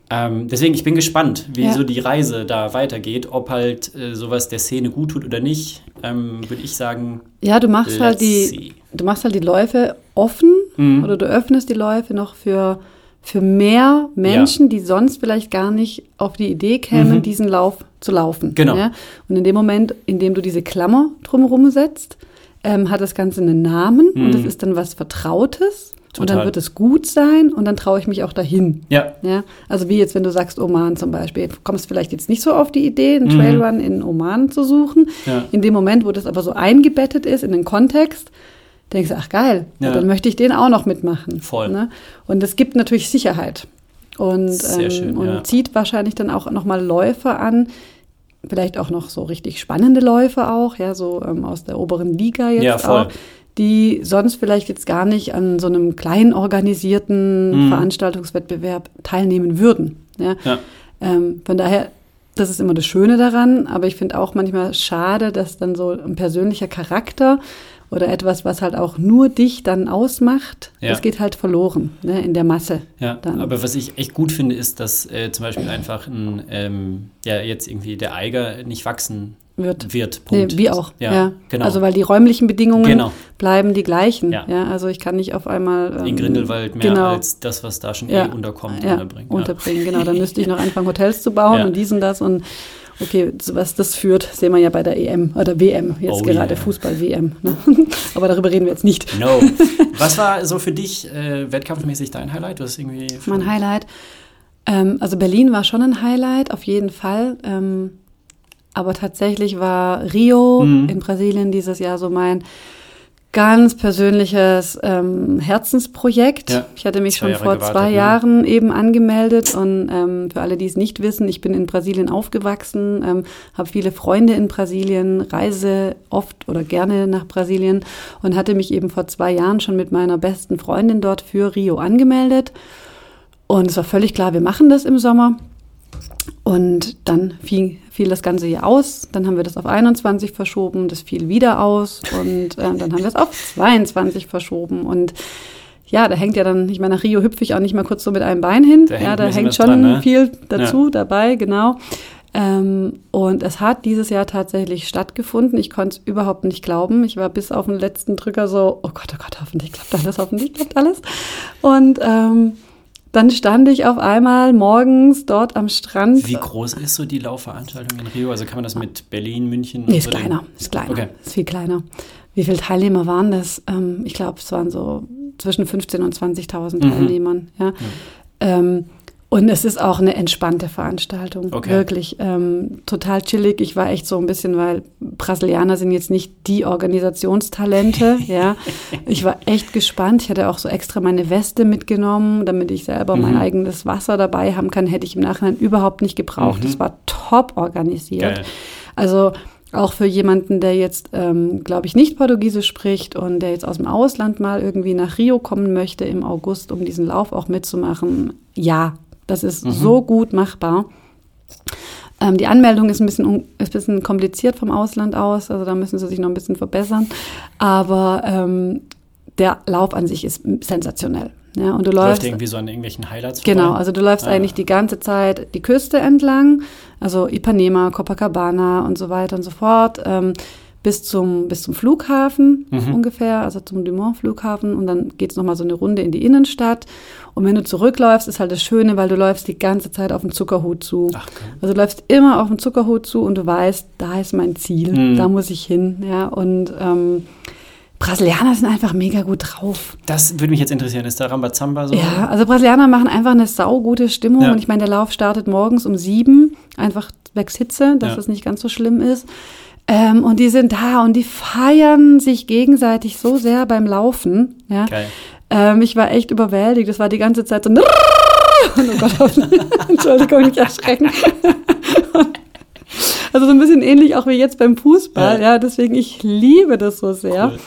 Ähm, deswegen, ich bin gespannt, wie Ja. so die Reise da weitergeht, ob halt äh, sowas der Szene gut tut oder nicht, ähm, würde ich sagen, Ja, du machst halt die, see. du machst halt die Läufe offen Mhm. oder du öffnest die Läufe noch für, für mehr Menschen, die sonst vielleicht gar nicht auf die Idee kämen, Mhm. diesen Lauf zu laufen. Genau. Ja? Und in dem Moment, in dem du diese Klammer drumherum setzt, ähm, hat das Ganze einen Namen und das ist dann was Vertrautes. Und dann Mhm. Total. wird es gut sein und dann traue ich mich auch dahin. ja, Ja, also wie jetzt, wenn du sagst Oman zum Beispiel, du kommst vielleicht jetzt nicht so auf die Idee, Mhm. einen Trailrun in Oman zu suchen. Ja. In dem Moment, wo das aber so eingebettet ist in den Kontext, denkst du, ach geil, Ja. dann möchte ich den auch noch mitmachen. Voll. Ne? Und es gibt natürlich Sicherheit und, ähm, schön, und ja. zieht wahrscheinlich dann auch nochmal Läufer an, vielleicht auch noch so richtig spannende Läufe auch, ja, so ähm, aus der oberen Liga jetzt Ja, voll. auch, die sonst vielleicht jetzt gar nicht an so einem klein organisierten Mhm. Veranstaltungswettbewerb teilnehmen würden. Ja? ja. Ähm, von daher das ist immer das Schöne daran, aber ich finde auch manchmal schade, dass dann so ein persönlicher Charakter oder etwas, was halt auch nur dich dann ausmacht, Ja. das geht halt verloren ne, in der Masse. Ja, dann. aber was ich echt gut finde, ist, dass äh, zum Beispiel einfach ein, ähm, ja, jetzt irgendwie der Eiger nicht wachsen Wird. wird. Nee, Punkt. wie auch. Ja, Ja, genau. Also weil die räumlichen Bedingungen Genau. bleiben die gleichen. Ja. Ja. also ich kann nicht auf einmal ähm, in Grindelwald mehr genau, als das, was da schon Ja. eh unterkommt, ja, unterbringen. unterbringen. Genau, dann müsste ich noch anfangen, Hotels zu bauen <laughs> und dies und das und okay, was das führt, sehen wir ja bei der EM oder WM, jetzt Oh gerade yeah. Fußball-WM. Ne? <laughs> Aber darüber reden wir jetzt nicht. No. Was war so für dich äh, wettkampfmäßig dein Highlight? Hast irgendwie Mein Highlight. Ähm, also Berlin war schon ein Highlight, auf jeden Fall. Ähm, aber tatsächlich war Rio Mhm. in Brasilien dieses Jahr so mein ganz persönliches ähm, Herzensprojekt. Ja, ich hatte mich zwei schon Jahre vor gewartet, zwei ne? Jahren eben angemeldet und ähm, für alle, die es nicht wissen, ich bin in Brasilien aufgewachsen, ähm, habe viele Freunde in Brasilien, reise oft oder gerne nach Brasilien und hatte mich eben vor zwei Jahren schon mit meiner besten Freundin dort für Rio angemeldet. Und es war völlig klar, wir machen das im Sommer. Und dann fiel, fiel das Ganze hier aus. Dann haben wir das auf 21 verschoben. Das fiel wieder aus. Und äh, dann haben wir es auf 22 verschoben. Und ja, da hängt ja dann, ich meine, nach Rio hüpfe ich auch nicht mal kurz so mit einem Bein hin. Da hängt ja, da hängt schon dran, ne? viel dazu dabei, genau. Ähm, und es hat dieses Jahr tatsächlich stattgefunden. Ich konnte es überhaupt nicht glauben. Ich war bis auf den letzten Drücker so, oh Gott, oh Gott, hoffentlich klappt alles, hoffentlich klappt alles. Und ähm, dann stand ich auf einmal morgens dort am Strand. Wie groß ist so die Laufveranstaltung in Rio? Also kann man das mit Berlin, München? und Nee, ist so kleiner, ist kleiner, Okay. ist viel kleiner. Wie viele Teilnehmer waren das? Ähm, ich glaube, es waren so zwischen 15.000 und 20.000 Mhm. Teilnehmern. Ja. Ähm, und es ist auch eine entspannte Veranstaltung, Okay. wirklich ähm, total chillig. Ich war echt so ein bisschen, weil Brasilianer sind jetzt nicht die Organisationstalente. <laughs> ja, ich war echt gespannt. Ich hatte auch so extra meine Weste mitgenommen, damit ich selber mein Mhm. eigenes Wasser dabei haben kann. Hätte ich im Nachhinein überhaupt nicht gebraucht. Mhm. Es war top organisiert. Geil. Also auch für jemanden, der jetzt, ähm, glaube ich, nicht Portugiesisch spricht und der jetzt aus dem Ausland mal irgendwie nach Rio kommen möchte im August, um diesen Lauf auch mitzumachen, ja, das ist Mhm. so gut machbar. Ähm, die Anmeldung ist ein, bisschen, ist ein bisschen kompliziert vom Ausland aus, also da müssen sie sich noch ein bisschen verbessern. Aber ähm, der Lauf an sich ist sensationell. Ja, und du läufst irgendwie so an irgendwelchen Highlights vorbei? Genau, also du läufst Ah. eigentlich die ganze Zeit die Küste entlang, also Ipanema, Copacabana und so weiter und so fort, ähm, bis zum, bis zum Flughafen Mhm. ungefähr, also zum Dumont-Flughafen und dann geht's noch nochmal so eine Runde in die Innenstadt. Und wenn du zurückläufst, ist halt das Schöne, weil du läufst die ganze Zeit auf den Zuckerhut zu. Ach, komm. Also du läufst immer auf den Zuckerhut zu und du weißt, da ist mein Ziel, Mhm. da muss ich hin. Ja, und ähm, Brasilianer sind einfach mega gut drauf. Das würde mich jetzt interessieren. Ist da Rambazamba so? Ja, also Brasilianer machen einfach eine saugute Stimmung. Ja. Und ich meine, der Lauf startet morgens um sieben, einfach zwecks Hitze, dass Ja. es nicht ganz so schlimm ist. Ähm, und die sind da und die feiern sich gegenseitig so sehr beim Laufen. Ja. Geil. Ähm, ich war echt überwältigt. Das war die ganze Zeit so. Oh Gott, <laughs> Entschuldigung, nicht erschrecken. <laughs> Also so ein bisschen ähnlich auch wie jetzt beim Fußball. Ja. Ja, deswegen ich liebe das so sehr. Cool.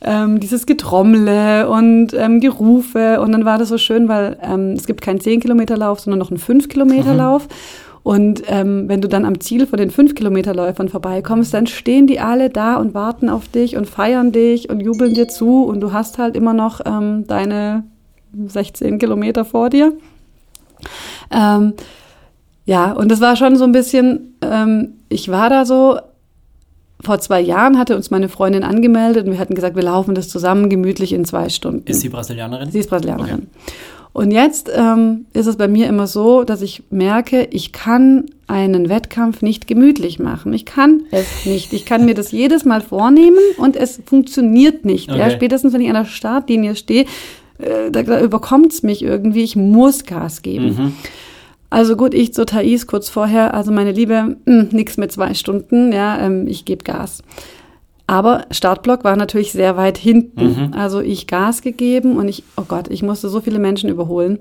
Ähm, dieses Getrommle und ähm, Gerufe. Und dann war das so schön, weil ähm, es gibt keinen 10-Kilometer-Lauf, sondern noch einen 5-Kilometer-Lauf. Und ähm, wenn du dann am Ziel von den 5-Kilometer-Läufern vorbeikommst, dann stehen die alle da und warten auf dich und feiern dich und jubeln dir zu. Und du hast halt immer noch ähm, deine 16 Kilometer vor dir. Ähm, ja, und das war schon so ein bisschen, ähm, ich war da so, vor zwei Jahren hatte uns meine Freundin angemeldet und wir hatten gesagt, wir laufen das zusammen gemütlich in zwei Stunden. Ist sie Brasilianerin? Sie ist Brasilianerin. Und jetzt ähm, ist es bei mir immer so, dass ich merke, ich kann einen Wettkampf nicht gemütlich machen. Ich kann es nicht. Ich kann mir das jedes Mal vornehmen und es funktioniert nicht. Ja, Okay. spätestens, wenn ich an der Startlinie stehe, äh, da, da überkommt es mich irgendwie. Ich muss Gas geben. Mhm. Also gut, ich zu Thais kurz vorher, also meine Liebe, mh, nix mit zwei Stunden, ja, ähm, ich gebe Gas. Aber Startblock war natürlich sehr weit hinten. Also ich Gas gegeben und ich, oh Gott, ich musste so viele Menschen überholen,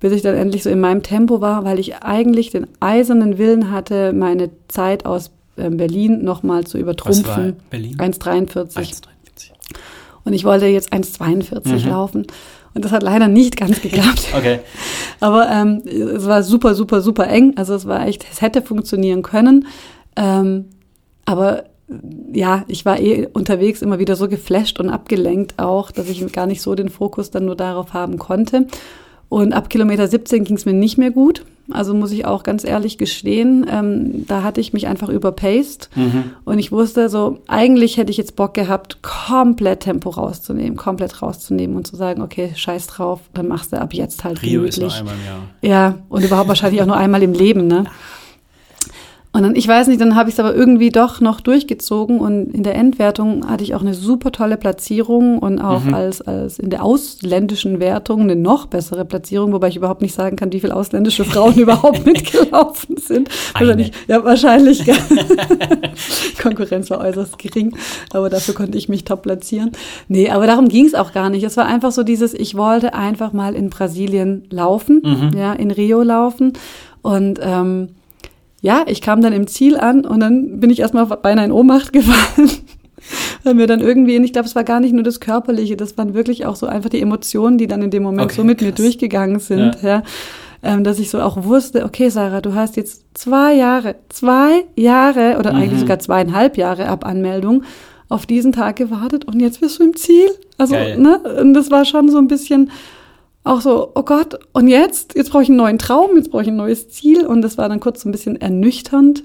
bis ich dann endlich so in meinem Tempo war, weil ich eigentlich den eisernen Willen hatte, meine Zeit aus ähm, Berlin nochmal zu Was war übertrumpfen. Berlin? 1,43. 1,43. Und ich wollte jetzt 1,42 Mhm. laufen. Und das hat leider nicht ganz <laughs> geklappt. Okay. Aber ähm, es war super, super, super eng. Also es war echt, es hätte funktionieren können. Ähm, aber ja, ich war eh unterwegs immer wieder so geflasht und abgelenkt auch, dass ich gar nicht so den Fokus dann nur darauf haben konnte. Und ab Kilometer 17 ging es mir nicht mehr gut. Also muss ich auch ganz ehrlich gestehen, ähm, da hatte ich mich einfach überpaced. Mhm. Und ich wusste so, eigentlich hätte ich jetzt Bock gehabt, komplett Tempo rauszunehmen, komplett rauszunehmen und zu sagen, okay, scheiß drauf, dann machst du ab jetzt halt Rio ist nur gemütlich. einmal im Jahr. Ja, und überhaupt wahrscheinlich auch nur einmal im Leben, ne? Und dann, ich weiß nicht, dann habe ich es aber irgendwie doch noch durchgezogen und in der Endwertung hatte ich auch eine super tolle Platzierung und auch Mhm. als, als in der ausländischen Wertung eine noch bessere Platzierung, wobei ich überhaupt nicht sagen kann, wie viele ausländische Frauen <laughs> überhaupt mitgelaufen sind. Eine. Wahrscheinlich, ja, wahrscheinlich. <laughs> Konkurrenz war äußerst gering, aber dafür konnte ich mich top platzieren. Nee, aber darum ging es auch gar nicht. Es war einfach so dieses, ich wollte einfach mal in Brasilien laufen, ja, in Rio laufen und ähm, ja, ich kam dann im Ziel an und dann bin ich erstmal beinahe in Ohnmacht <laughs> gefallen. Weil mir dann irgendwie, ich glaube, es war gar nicht nur das Körperliche, das waren wirklich auch so einfach die Emotionen, die dann in dem Moment Okay, so mit mir krass. durchgegangen sind, ja. Ähm, dass ich so auch wusste, okay, Sarah, du hast jetzt zwei Jahre, zwei Jahre oder eigentlich sogar zweieinhalb Jahre ab Anmeldung auf diesen Tag gewartet und jetzt bist du im Ziel. Also, Geil. ne, und das war schon so ein bisschen, auch so, oh Gott, und jetzt? Jetzt brauche ich einen neuen Traum, jetzt brauche ich ein neues Ziel. Und das war dann kurz so ein bisschen ernüchternd.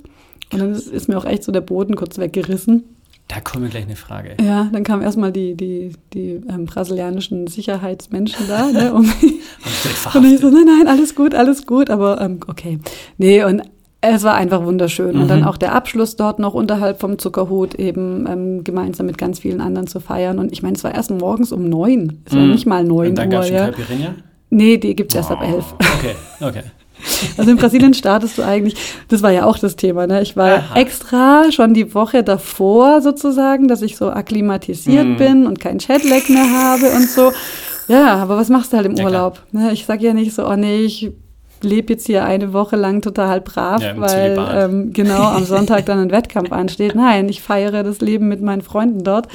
Und dann ist, ist mir auch echt so der Boden kurz weggerissen. Da kommt mir gleich eine Frage. Ja, dann kamen erstmal die, die, die ähm, brasilianischen Sicherheitsmenschen da, ne, um <laughs> Und ich <laughs> so, nein, nein, alles gut, alles gut, aber ähm, okay. Nee, und es war einfach wunderschön. Und dann auch der Abschluss dort noch unterhalb vom Zuckerhut eben ähm, gemeinsam mit ganz vielen anderen zu feiern. Und ich meine, es war erst morgens um neun. Es war Mhm. nicht mal neun Und dann Uhr. gab es schon Ja. Nee, die gibt's erst ab elf. Okay, okay. <laughs> Also in Brasilien startest du eigentlich, das war ja auch das Thema, ne? Ich war Aha. extra schon die Woche davor sozusagen, dass ich so akklimatisiert Mhm. bin und keinen Jetlag mehr habe und so. Ja, aber was machst du halt im Ja. Urlaub? Ne? Ich sag ja nicht so, oh nee, ich lebe jetzt hier eine Woche lang total brav, Ja, weil ähm, genau am <laughs> Sonntag dann ein Wettkampf ansteht. Nein, ich feiere das Leben mit meinen Freunden dort.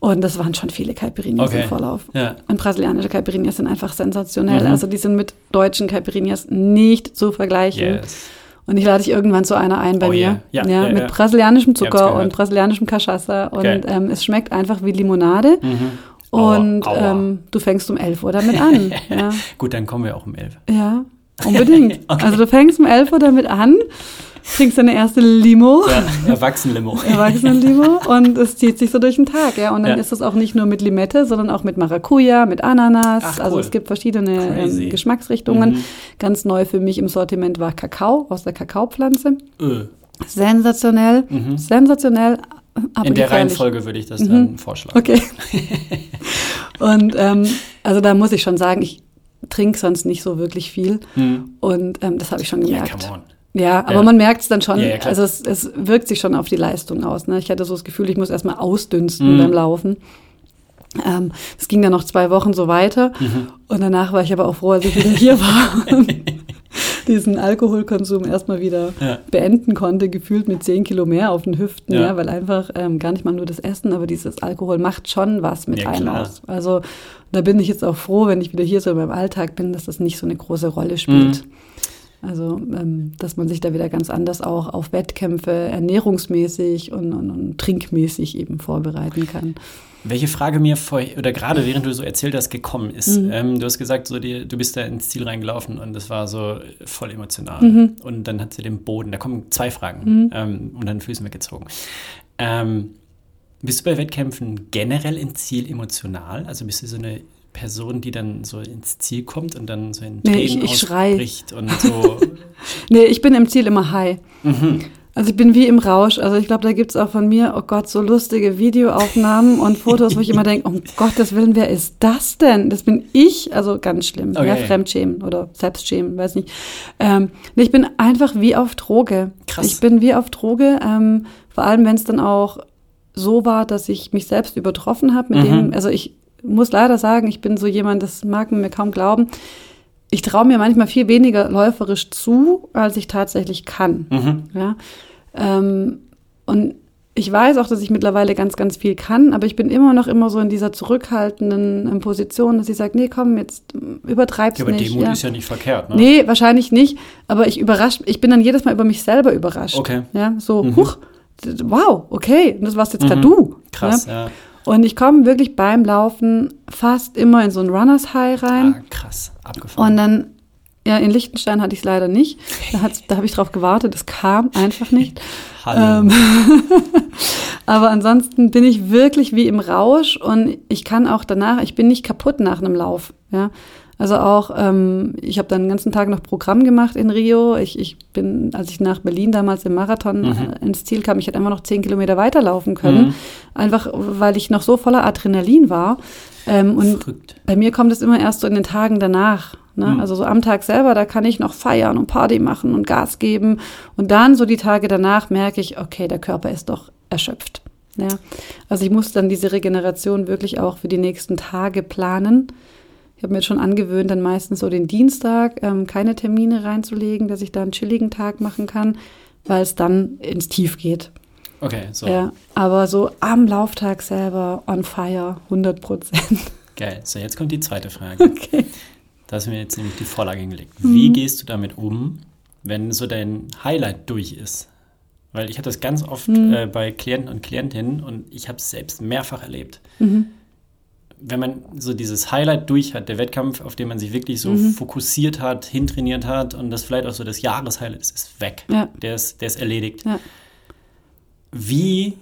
Und das waren schon viele Caipirinhas Okay. im Vorlauf. Ja. Und brasilianische Caipirinhas sind einfach sensationell. Mhm. Also die sind mit deutschen Caipirinhas nicht zu vergleichen. Yes. Und ich lade dich irgendwann zu einer ein bei Oh mir. yeah. Ja, ja, mit ja. brasilianischem Ich hab's Zucker und brasilianischem Cachaça. Und Geil. ähm, es schmeckt einfach wie Limonade. Mhm. Aua, Und aua. ähm, du fängst um 11 Uhr damit an. <laughs> ja. Gut, dann kommen wir auch um elf. ja, <laughs> unbedingt. Okay. Also du fängst um 11 Uhr damit an, trinkst deine erste Limo. Ja, Erwachsenenlimo. <laughs> Erwachsenenlimo und es zieht sich so durch den Tag, ja. Und dann Ja. ist es auch nicht nur mit Limette, sondern auch mit Maracuja, mit Ananas. Ach, Also cool. es gibt verschiedene Crazy. ähm, Geschmacksrichtungen. Mhm. Ganz neu für mich im Sortiment war Kakao aus der Kakaopflanze. Öh. Sensationell, sensationell. Aber In der gefährlich. Reihenfolge würde ich das dann vorschlagen. Okay. <laughs> und ähm, also da muss ich schon sagen, ich trinke sonst nicht so wirklich viel. Mhm. Und ähm, das habe ich schon gemerkt. on. Ja, aber Ja. man merkt es dann schon. Ja, ja, also es, es wirkt sich schon auf die Leistung aus. Ne? Ich hatte so das Gefühl, ich muss erstmal ausdünsten Mhm. beim Laufen. Ähm, Es ging dann noch zwei Wochen so weiter. Mhm. Und danach war ich aber auch froh, als ich wieder hier war. <laughs> <laughs> <laughs> diesen Alkoholkonsum erstmal wieder Ja. beenden konnte, gefühlt mit zehn Kilo mehr auf den Hüften, Ja. ja, weil einfach ähm, gar nicht mal nur das Essen, aber dieses Alkohol macht schon was mit Ja, einem klar. aus. Also da bin ich jetzt auch froh, wenn ich wieder hier so in meinem Alltag bin, dass das nicht so eine große Rolle spielt. Mhm. Also, ähm, dass man sich da wieder ganz anders auch auf Wettkämpfe ernährungsmäßig und, und, und trinkmäßig eben vorbereiten kann. Welche Frage mir vorher, oder gerade während du so erzählt hast, gekommen ist. Mhm. Ähm, du hast gesagt, so die, du bist da ins Ziel reingelaufen und das war so voll emotional. Mhm. Und dann hat sie den Boden, da kommen zwei Fragen ähm, und dann Füßen weggezogen. Ähm, bist du bei Wettkämpfen generell im Ziel emotional? Also bist du so eine Person, die dann so ins Ziel kommt und dann so in Nee, Tränen ich- ich schrei. ausbricht und so. <laughs> Nee, ich bin im Ziel immer high. Also ich bin wie im Rausch. Also ich glaube, da gibt's auch von mir, oh Gott, so lustige Videoaufnahmen und Fotos, wo ich immer denke, um Gottes Willen, wer ist das denn? Das bin ich. Also ganz schlimm. Ja, Okay. Fremdschämen oder Selbstschämen, weiß nicht. Ähm, ich bin einfach wie auf Droge. Krass. Ich bin wie auf Droge, ähm, vor allem wenn es dann auch so war, dass ich mich selbst übertroffen habe mit Mhm. dem, also ich muss leider sagen, ich bin so jemand, das mag man mir kaum glauben. Ich traue mir manchmal viel weniger läuferisch zu, als ich tatsächlich kann. Mhm. Ja. Ähm, und ich weiß auch, dass ich mittlerweile ganz, ganz viel kann, aber ich bin immer noch immer so in dieser zurückhaltenden ähm, Position, dass ich sage, nee, komm, jetzt übertreib's Ja, aber nicht. Demut ja. ist ja nicht verkehrt, ne? Nee, wahrscheinlich nicht, aber ich überrasch, ich bin dann jedes Mal über mich selber überrascht. Okay. Ja, so, huch, d- wow, okay, und das warst jetzt gerade du. Krass, ja. ja. Und ich komme wirklich beim Laufen fast immer in so ein Runners High rein. Ah, krass, abgefahren. Und dann, ja, in Liechtenstein hatte ich es leider nicht. Da, da habe ich drauf gewartet, es kam einfach nicht. <laughs> Hallo. Ähm, <laughs> aber ansonsten bin ich wirklich wie im Rausch und ich kann auch danach, ich bin nicht kaputt nach einem Lauf. Ja. Also auch, ähm, ich habe dann den ganzen Tag noch Programm gemacht in Rio. Ich, ich bin, als ich nach Berlin damals im Marathon äh, ins Ziel kam, ich hätte einfach noch zehn Kilometer weiterlaufen können. Mhm. Einfach, weil ich noch so voller Adrenalin war. Ähm, und Verrückt. bei mir kommt es immer erst so in den Tagen danach. Ne? Also so am Tag selber, da kann ich noch feiern und Party machen und Gas geben. Und dann so die Tage danach merke ich, okay, der Körper ist doch erschöpft. Ja? Also ich muss dann diese Regeneration wirklich auch für die nächsten Tage planen. Ich habe mir jetzt schon angewöhnt, dann meistens so den Dienstag ähm, keine Termine reinzulegen, dass ich da einen chilligen Tag machen kann, weil es dann ins Tief geht. Okay, so. Ja, aber so am Lauftag selber on fire, 100 Prozent. Geil. So, jetzt kommt die zweite Frage. <laughs> Okay. Da hast du mir jetzt nämlich die Vorlage hingelegt. Mhm. Wie gehst du damit um, wenn so dein Highlight durch ist? Weil ich habe das ganz oft Mhm. äh, bei Klienten und Klientinnen und ich habe es selbst mehrfach erlebt. Mhm. Wenn man so dieses Highlight durch hat, der Wettkampf, auf den man sich wirklich so Mhm. fokussiert hat, hintrainiert hat und das vielleicht auch so das Jahreshighlight ist, ist weg. Ja. Der, ist, der ist erledigt. Ja. Wie,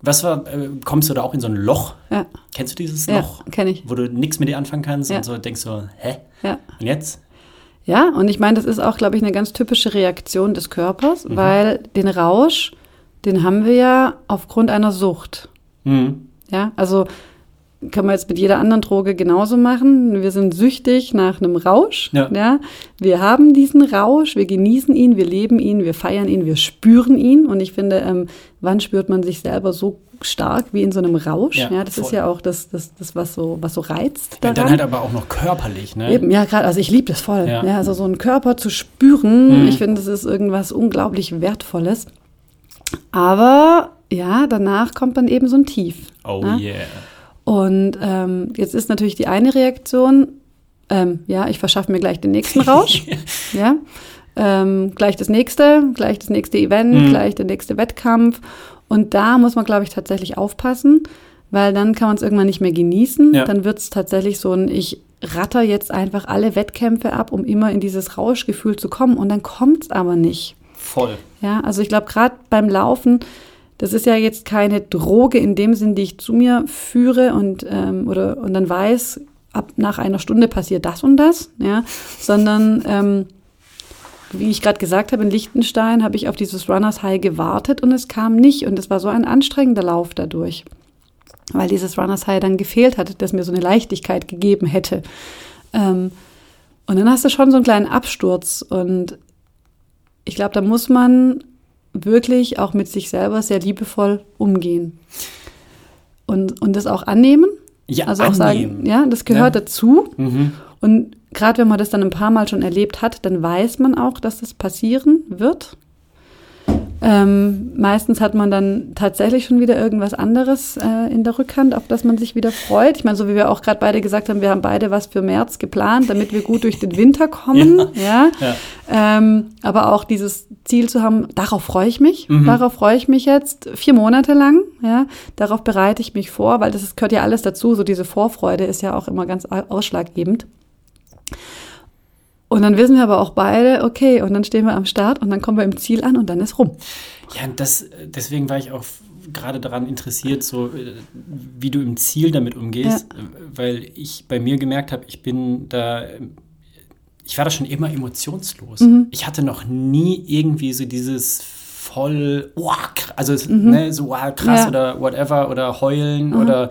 was war, äh, kommst du da auch in so ein Loch? Ja, Kennst du dieses ja Loch? kenne ich. Wo du nichts mit dir anfangen kannst und so denkst so, hä? Ja. Und jetzt? Ja, und ich meine, das ist auch, glaube ich, eine ganz typische Reaktion des Körpers, Mhm. weil den Rausch, den haben wir ja aufgrund einer Sucht. Mhm. Ja, also kann man jetzt mit jeder anderen Droge genauso machen. Wir sind süchtig nach einem Rausch. Ja. Wir haben diesen Rausch, wir genießen ihn, wir leben ihn, wir feiern ihn, wir spüren ihn. Und ich finde, ähm, wann spürt man sich selber so stark wie in so einem Rausch? Ja, Ja, das voll. ist ja auch das, das, das was, so, was so reizt Ja, daran. dann halt aber auch noch körperlich, ne? Eben, ja, gerade, also ich liebe das voll. Ja. Ja. also so einen Körper zu spüren, Mhm. ich finde, das ist irgendwas unglaublich Wertvolles. Aber ja, danach kommt dann eben so ein Tief. Oh ne? yeah. Und ähm, jetzt ist natürlich die eine Reaktion, ähm, ja, ich verschaffe mir gleich den nächsten Rausch. <laughs> ja. Ähm, gleich das nächste, gleich das nächste Event, Mhm. gleich der nächste Wettkampf. Und da muss man, glaube ich, tatsächlich aufpassen, weil dann kann man es irgendwann nicht mehr genießen. Ja. Dann wird es tatsächlich so ein, ich ratter jetzt einfach alle Wettkämpfe ab, um immer in dieses Rauschgefühl zu kommen. Und dann kommt es aber nicht. Voll. Ja, also ich glaube, gerade beim Laufen, das ist ja jetzt keine Droge in dem Sinn, die ich zu mir führe und, ähm, oder, und dann weiß, ab nach einer Stunde passiert das und das, ja, sondern ähm, wie ich gerade gesagt habe, in Liechtenstein habe ich auf dieses Runners High gewartet und es kam nicht. Und es war so ein anstrengender Lauf dadurch, weil dieses Runners High dann gefehlt hat, das mir so eine Leichtigkeit gegeben hätte. Ähm, und dann hast du schon so einen kleinen Absturz. Und ich glaube, da muss man wirklich auch mit sich selber sehr liebevoll umgehen. Und, und das auch annehmen. Ja, also auch annehmen. sagen, ja, das gehört Ja. dazu. Mhm. Und gerade wenn man das dann ein paar Mal schon erlebt hat, dann weiß man auch, dass das passieren wird. Ähm, meistens hat man dann tatsächlich schon wieder irgendwas anderes äh, in der Rückhand, auf das man sich wieder freut. Ich meine, so wie wir auch gerade beide gesagt haben, wir haben beide was für März geplant, damit wir gut durch den Winter kommen. Ja. <laughs> Ja. Ähm, aber auch dieses Ziel zu haben, darauf freue ich mich. Mhm. Darauf freue ich mich jetzt vier Monate lang. Ja. Darauf bereite ich mich vor, weil das ist, gehört ja alles dazu. So diese Vorfreude ist ja auch immer ganz au- ausschlaggebend. Und dann wissen wir aber auch beide, okay, und dann stehen wir am Start und dann kommen wir im Ziel an und dann ist rum. Ja, und das, deswegen war ich auch gerade daran interessiert, so äh, wie du im Ziel damit umgehst, äh, weil ich bei mir gemerkt habe, ich bin da, äh, ich war da schon immer emotionslos. Mhm. Ich hatte noch nie irgendwie so dieses voll, oh, also Mhm. ne, so wow, krass Ja. oder whatever oder heulen oder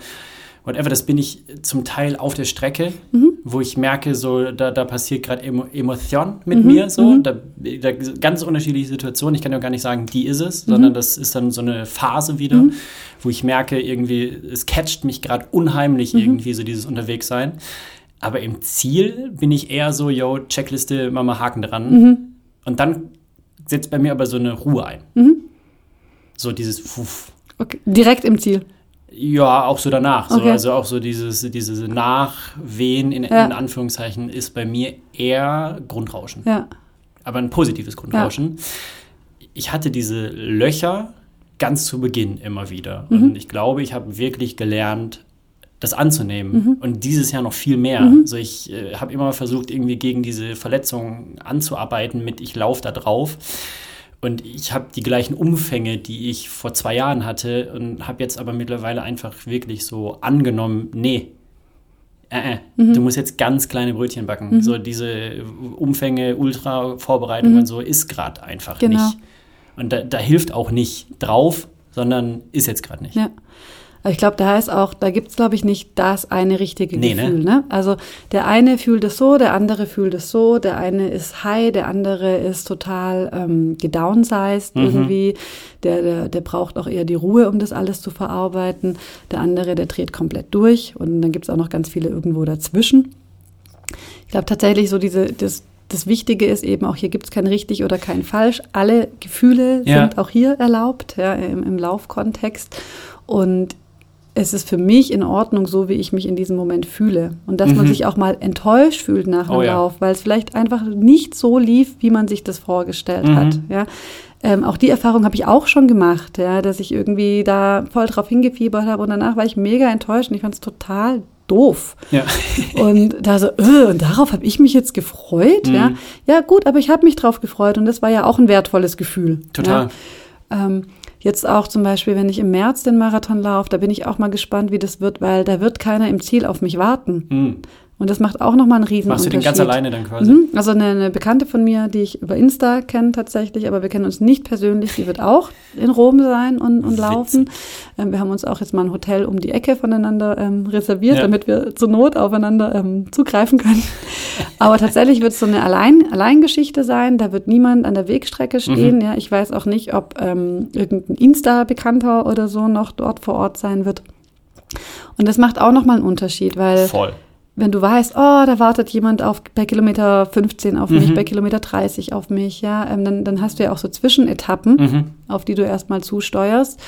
whatever. Das bin ich zum Teil auf der Strecke, Mhm. wo ich merke, so da, da passiert gerade Emo Emotion mit Mhm. mir, so da, da ganz unterschiedliche Situationen. Ich kann ja gar nicht sagen, die ist Mhm. es, sondern das ist dann so eine Phase wieder, wo ich merke, irgendwie es catcht mich gerade unheimlich Mhm. irgendwie so dieses Unterwegssein. Aber im Ziel bin ich eher so, yo, Checkliste, Mama Haken dran. Mhm. Und dann setzt bei mir aber so eine Ruhe ein. So dieses Puff. Okay. Direkt im Ziel. Ja, auch so danach. So, Okay. also auch so dieses, dieses Nachwehen in, Ja. in Anführungszeichen ist bei mir eher Grundrauschen. Ja. Aber ein positives Grundrauschen. Ich hatte diese Löcher ganz zu Beginn immer wieder. Mhm. Und ich glaube, ich habe wirklich gelernt, das anzunehmen. Mhm. Und dieses Jahr noch viel mehr. Also ich äh, habe immer versucht, irgendwie gegen diese Verletzung anzuarbeiten mit ich laufe da drauf. Und ich habe die gleichen Umfänge, die ich vor zwei Jahren hatte und habe jetzt aber mittlerweile einfach wirklich so angenommen, nee, äh, äh, Mhm. du musst jetzt ganz kleine Brötchen backen. So diese Umfänge, Ultra-Vorbereitung und so ist gerade einfach Mhm. Genau. nicht. Und da, da hilft auch nicht drauf, sondern ist jetzt gerade nicht. Ja. Aber ich glaube, da ist auch, da gibt's glaube ich, nicht das eine richtige Nee, ne? Gefühl. Ne? Also der eine fühlt es so, der andere fühlt es so, der eine ist high, der andere ist total ähm, gedownsized Mhm. irgendwie. Der, der, der braucht auch eher die Ruhe, um das alles zu verarbeiten. Der andere, der dreht komplett durch. Und dann gibt's auch noch ganz viele irgendwo dazwischen. Ich glaube tatsächlich so diese, das, das Wichtige ist eben auch, hier gibt's kein richtig oder kein falsch. Alle Gefühle Ja. sind auch hier erlaubt, ja, im, im Laufkontext. Und es ist für mich in Ordnung, so wie ich mich in diesem Moment fühle. Und dass man sich auch mal enttäuscht fühlt nach einem Mhm. Oh ja. Lauf, weil es vielleicht einfach nicht so lief, wie man sich das vorgestellt Mhm. hat. Ja. Ähm, auch die Erfahrung habe ich auch schon gemacht, ja, dass ich irgendwie da voll drauf hingefiebert habe und danach war ich mega enttäuscht und ich fand es total doof. Ja. <laughs> Und da so, äh, und darauf habe ich mich jetzt gefreut, ja. Mhm. Ja, gut, aber ich habe mich drauf gefreut und das war ja auch ein wertvolles Gefühl. Total. Ja. Ähm, jetzt auch zum Beispiel, wenn ich im März den Marathon laufe, da bin ich auch mal gespannt, wie das wird, weil da wird keiner im Ziel auf mich warten. Hm. Und das macht auch nochmal einen riesen Machst du den ganz alleine dann quasi? Mhm. Also eine, eine Bekannte von mir, die ich über Insta kenne tatsächlich, aber wir kennen uns nicht persönlich, die wird auch in Rom sein und, und laufen. Ähm, wir haben uns auch jetzt mal ein Hotel um die Ecke voneinander ähm, reserviert, Ja. damit wir zur Not aufeinander ähm, zugreifen können. Aber tatsächlich wird es so eine Allein Alleingeschichte sein. Da wird niemand an der Wegstrecke stehen. Ja, ich weiß auch nicht, ob ähm, irgendein Insta-Bekannter oder so noch dort vor Ort sein wird. Und das macht auch nochmal einen Unterschied, weil Voll. Wenn du weißt, oh, da wartet jemand auf, bei Kilometer 15 auf mich, Mhm. bei Kilometer 30 auf mich, ja, ähm, dann, dann hast du ja auch so Zwischenetappen, Mhm. auf die du erstmal zusteuerst.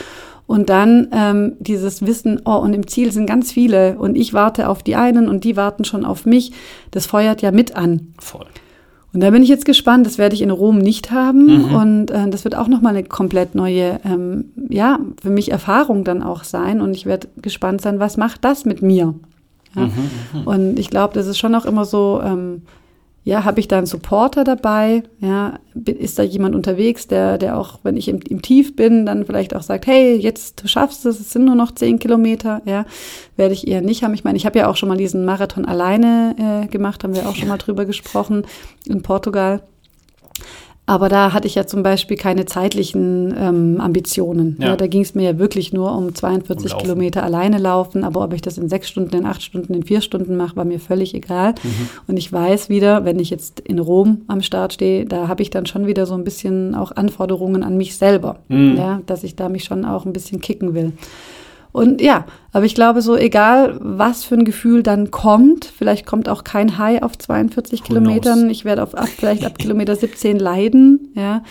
Und dann ähm, dieses Wissen, oh, und im Ziel sind ganz viele und ich warte auf die einen und die warten schon auf mich, das feuert ja mit an. Voll. Und da bin ich jetzt gespannt, das werde ich in Rom nicht haben. Mhm. Und äh, das wird auch nochmal eine komplett neue, ähm, ja, für mich Erfahrung dann auch sein. Und ich werde gespannt sein, was macht das mit mir? Ja? Mhm, Und ich glaube, das ist schon auch immer so, ähm, ja, habe ich da einen Supporter dabei? Ja, ist da jemand unterwegs, der, der auch, wenn ich im, im Tief bin, dann vielleicht auch sagt, hey, jetzt du schaffst es, es sind nur noch zehn Kilometer, ja, werde ich eher nicht haben. Ich meine, ich habe ja auch schon mal diesen Marathon alleine äh, gemacht, haben wir auch schon mal drüber gesprochen in Portugal. Aber da hatte ich ja zum Beispiel keine zeitlichen ähm, Ambitionen. Ja. Ja. da ging es mir ja wirklich nur um 42 Um. Kilometer alleine laufen. Aber ob ich das in sechs Stunden, in acht Stunden, in vier Stunden mache, war mir völlig egal. Mhm. Und ich weiß wieder, wenn ich jetzt in Rom am Start stehe, da habe ich dann schon wieder so ein bisschen auch Anforderungen an mich selber. Mhm. Ja, dass ich da mich schon auch ein bisschen kicken will. Und ja, aber ich glaube so, egal was für ein Gefühl dann kommt, vielleicht kommt auch kein High auf 42 Who Kilometern. Ich werde auf ab, vielleicht ab Kilometer 17 leiden. Ja,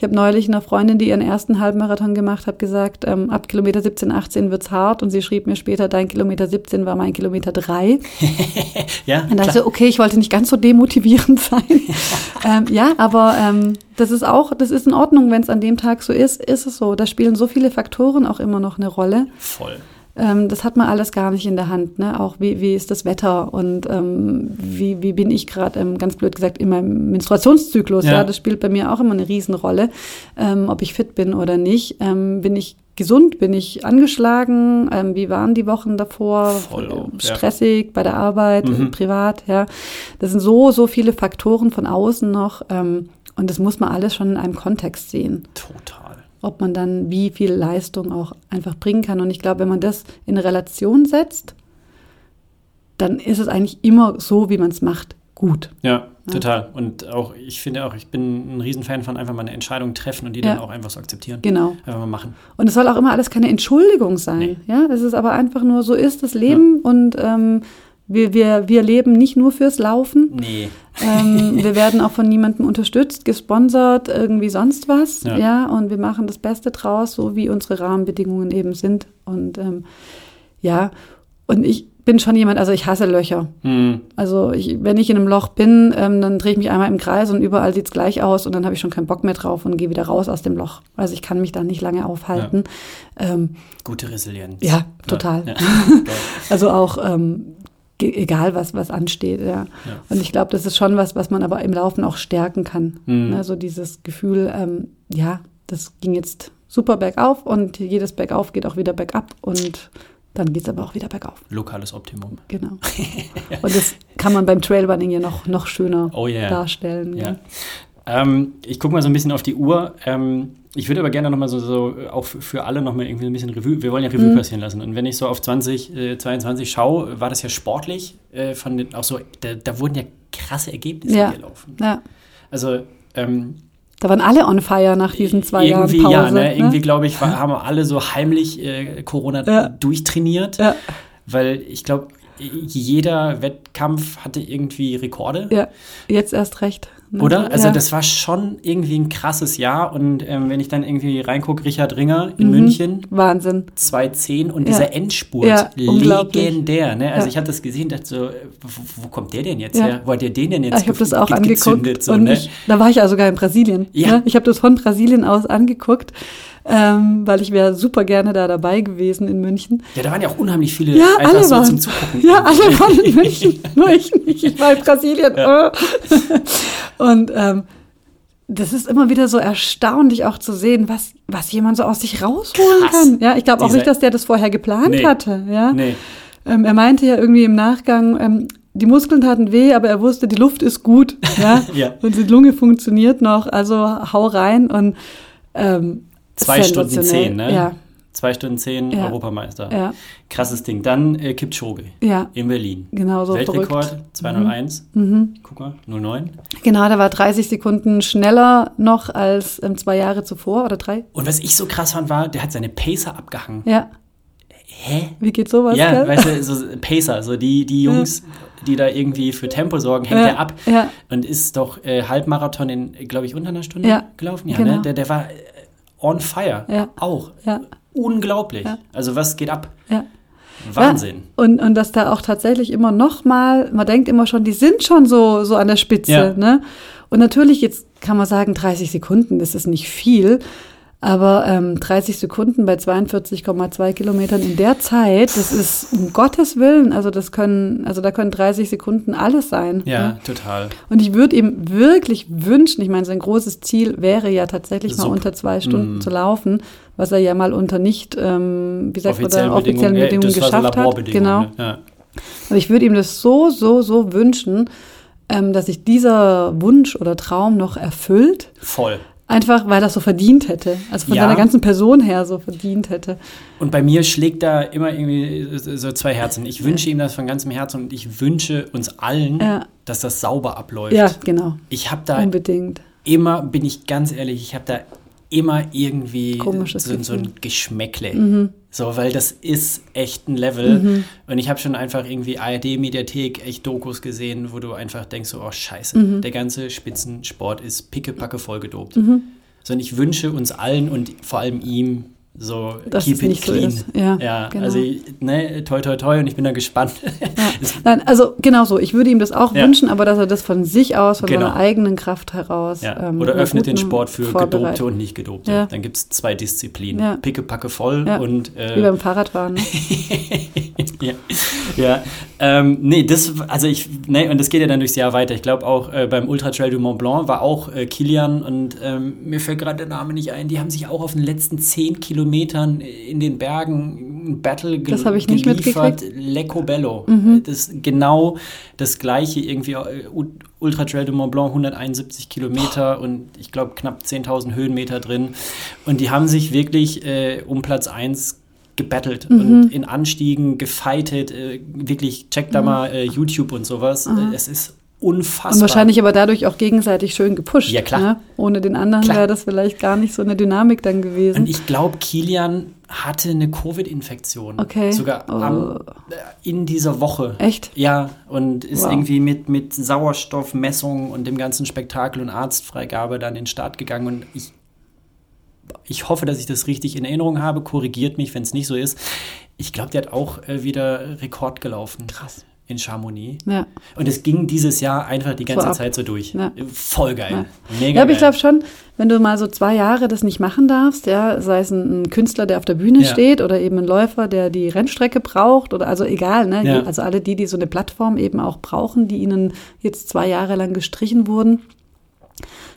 ich habe neulich einer Freundin, die ihren ersten Halbmarathon gemacht hat, gesagt, ähm, ab Kilometer 17, 18 wird's hart. Und sie schrieb mir später, dein Kilometer 17 war mein Kilometer 3. <laughs> Ja, Und da klar. so, okay, ich wollte nicht ganz so demotivierend <laughs> sein. ähm, ja, aber ähm, das ist auch, das ist in Ordnung, wenn es an dem Tag so ist, ist es so. Da spielen so viele Faktoren auch immer noch eine Rolle. Voll. Ähm, das hat man alles gar nicht in der Hand. Ne? Auch wie, wie ist das Wetter und ähm, wie, wie bin ich gerade, ähm, ganz blöd gesagt, in meinem Menstruationszyklus. Ja. Ja. das spielt bei mir auch immer eine Riesenrolle, ähm, ob ich fit bin oder nicht. Ähm, bin ich gesund? Bin ich angeschlagen? Ähm, wie waren die Wochen davor? Voll ja. Stressig bei der Arbeit, Mhm. privat, ja. Das sind so, so viele Faktoren von außen noch. Ähm, und das muss man alles schon in einem Kontext sehen Total. Ob man dann wie viel Leistung auch einfach bringen kann. Und ich glaube, wenn man das in Relation setzt, dann ist es eigentlich immer so, wie man es macht, gut. Ja, total. Und auch, ich finde auch, ich bin ein Riesenfan von einfach mal eine Entscheidung treffen und die Ja. dann auch einfach so akzeptieren. Genau. Einfach mal machen. Und es soll auch immer alles keine Entschuldigung sein. Nee. Ja, es ist aber einfach nur, so ist das Leben und ähm, Wir, wir, wir leben nicht nur fürs Laufen. Nee. Ähm, <laughs> wir werden auch von niemandem unterstützt, gesponsert, irgendwie sonst was. Ja. Ja. und wir machen das Beste draus, so wie unsere Rahmenbedingungen eben sind. Und ähm, ja, und ich bin schon jemand, also ich hasse Löcher. Hm. Also ich, wenn ich in einem Loch bin, ähm, dann drehe ich mich einmal im Kreis und überall sieht's gleich aus und dann habe ich schon keinen Bock mehr drauf und gehe wieder raus aus dem Loch. Also ich kann mich da nicht lange aufhalten. Ähm, Gute Resilienz. ja, total. Ja. <laughs> Also auch ähm, egal, was, was ansteht. Ja. Ja. Und ich glaube, das ist schon was, was man aber im Laufen auch stärken kann. Mhm. Ne? So dieses Gefühl, ähm, ja, das ging jetzt super bergauf und jedes Bergauf geht auch wieder bergab und dann geht's aber auch wieder bergauf. Lokales Optimum. Genau. <laughs> Und das kann man beim Trailrunning ja noch, noch schöner Oh yeah. darstellen. Ja. Ähm, ich gucke mal so ein bisschen auf die Uhr. Ähm, ich würde aber gerne nochmal so, so auch für alle nochmal irgendwie ein bisschen Revue, wir wollen ja Mhm. Revue passieren lassen. Und wenn ich so auf 2022 schaue, war das ja sportlich, äh, von den, auch so, da, da wurden ja krasse Ergebnisse Ja. gelaufen. ja. Also ähm, Da waren alle on fire nach diesen zwei Jahren irgendwie, Pause. ja, ne, irgendwie ne? glaube ich, war, <laughs> haben wir alle so heimlich äh, Corona Ja. durchtrainiert, Ja, weil ich glaube, jeder Wettkampf hatte irgendwie Rekorde. ja, jetzt erst recht. Oder? Also ja. das war schon irgendwie ein krasses Jahr und ähm, wenn ich dann irgendwie reingucke, Richard Ringer in Mhm. München, Wahnsinn. 2.10 und Ja. dieser Endspurt, Ja, legendär. Ne? Also ich hatte das gesehen, dachte so, äh, wo, wo kommt der denn jetzt her? Wo hat der den denn jetzt ich habe das auch ge- angeguckt. So, und ne? ich, da war ich ja sogar in Brasilien. Ja. Ne? Ich habe das von Brasilien aus angeguckt, ähm, weil ich wäre super gerne da dabei gewesen in München. Ja, da waren ja auch unheimlich viele Ja, einfach alle so waren. zum Zugucken. Ja, alle waren in München, <laughs> nur ich nicht. Ich war in Brasilien. Ja. Und ähm, das ist immer wieder so erstaunlich auch zu sehen, was, was jemand so aus sich rausholen Krass. kann. Ja, ich glaube auch nicht, dass der das vorher geplant Nee. hatte. Ja. Nee. Ähm, er meinte ja irgendwie im Nachgang, ähm, die Muskeln taten weh, aber er wusste, die Luft ist gut. <laughs> Ja. Ja. Und die Lunge funktioniert noch, also hau rein und ähm, Zwei Stunden zehn, ne? Ja, Zwei Stunden zehn, Ja. Europameister. ja, Krasses Ding. Dann äh, Kipchoge ja, in Berlin. genau so Weltrekord verrückt. 201. Mhm. Guck mal, 09. Genau, der war 30 Sekunden schneller noch als ähm, zwei Jahre zuvor oder drei. Und was ich so krass fand, war, der hat seine Pacer abgehangen. Ja, Hä? wie geht sowas? Ja, gell? weißt du, so Pacer, so die, die Jungs, die da irgendwie für Tempo sorgen, hängt Ja, der ab ja. und ist doch äh, Halbmarathon in, glaube ich, unter einer Stunde gelaufen. Ja, genau. ne? der, der war äh, on fire. Ja. Auch. Ja. Unglaublich. Ja. Also was geht ab? ja. Wahnsinn. Ja, und, und dass da auch tatsächlich immer noch mal, man denkt immer schon, die sind schon so, so an der Spitze. Ja. Ne? Und natürlich, jetzt kann man sagen, 30 Sekunden, das ist nicht viel. Aber ähm, 30 Sekunden bei 42,2 Kilometern in der Zeit, das ist um Gottes Willen, also das können, also da können 30 Sekunden alles sein. Ja, ne? total. Und ich würde ihm wirklich wünschen, ich meine, sein großes Ziel wäre ja tatsächlich mal Sub. unter zwei Stunden Mm. zu laufen, was er ja mal unter nicht, ähm, wie sagt man da, Offiziellen offiziellen Bedingungen, Bedingungen, ja, geschafft hat. Genau. Ne? Ja. Aber ich würde ihm das so, so, so wünschen, ähm, dass sich dieser Wunsch oder Traum noch erfüllt. Voll. Einfach, weil er es so verdient hätte. Also von Ja. seiner ganzen Person her so verdient hätte. Und bei mir schlägt da immer irgendwie so zwei Herzen. Ich wünsche ihm das von ganzem Herzen und ich wünsche uns allen, Ja. dass das sauber abläuft. Ja, genau. Ich habe da Unbedingt. immer, bin ich ganz ehrlich, ich habe da immer irgendwie Komisches so, so ein. Geschmäckle. So, weil das ist echt ein Level. Und ich habe schon einfach irgendwie ARD-Mediathek, echt Dokus gesehen, wo du einfach denkst, so, oh scheiße, Mhm. der ganze Spitzensport ist pickepacke vollgedopt. So, und ich wünsche uns allen und vor allem ihm so Dass keep it so clean. ist. Ja, ja genau. also ne, toi toi toi und ich bin da gespannt. <laughs> Nein, also genau so. Ich würde ihm das auch Ja. wünschen, aber dass er das von sich aus, von Genau. seiner eigenen Kraft heraus. Ja. ähm, Oder öffnet den Sport für Gedobte und nicht Gedobte. Ja. Dann gibt es zwei Disziplinen. Ja. Pickepacke voll Ja. und Wie äh, beim Fahrradfahren. Ne? <laughs> ja, ja. Ähm, nee, das, also ich, nee, und das geht ja dann durchs Jahr weiter. Ich glaube auch äh, beim Ultra Trail du Mont Blanc war auch äh, Kilian und ähm, mir fällt gerade der Name nicht ein. Die haben sich auch auf den letzten zehn Kilometern in den Bergen ein Battle ge Das habe ich nicht geliefert. Lecco Bello. Mhm. Das ist genau das gleiche irgendwie. äh, Ultra Trail du Mont Blanc 171 Kilometer und ich glaube knapp 10.000 Höhenmeter drin. Und die haben sich wirklich äh, um Platz 1 gebettelt Mhm. und in Anstiegen gefightet. Äh, wirklich, check Mhm. da mal äh, YouTube und sowas. Äh, es ist unfassbar. Und wahrscheinlich aber dadurch auch gegenseitig schön gepusht. Ja, klar. Ne? Ohne den anderen wäre das vielleicht gar nicht so eine Dynamik dann gewesen. Und ich glaube, Kilian hatte eine Covid-Infektion. Okay. Sogar Oh. am, äh, in dieser Woche. Echt? Ja, und ist Wow. irgendwie mit, mit Sauerstoffmessung und dem ganzen Spektakel und Arztfreigabe dann in den Start gegangen. Und ich, ich hoffe, dass ich das richtig in Erinnerung habe. Korrigiert mich, wenn es nicht so ist. Ich glaube, der hat auch äh, wieder Rekord gelaufen. Krass. In Chamonix. Ja. Und es ging dieses Jahr einfach die ganze ab. Zeit so durch. Ja. Voll geil. Ja. Mega Ja, aber ich glaube schon, wenn du mal so zwei Jahre das nicht machen darfst, ja, sei es ein, ein Künstler, der auf der Bühne steht oder eben ein Läufer, der die Rennstrecke braucht oder also egal, ne? Also alle die, die so eine Plattform eben auch brauchen, die ihnen jetzt zwei Jahre lang gestrichen wurden,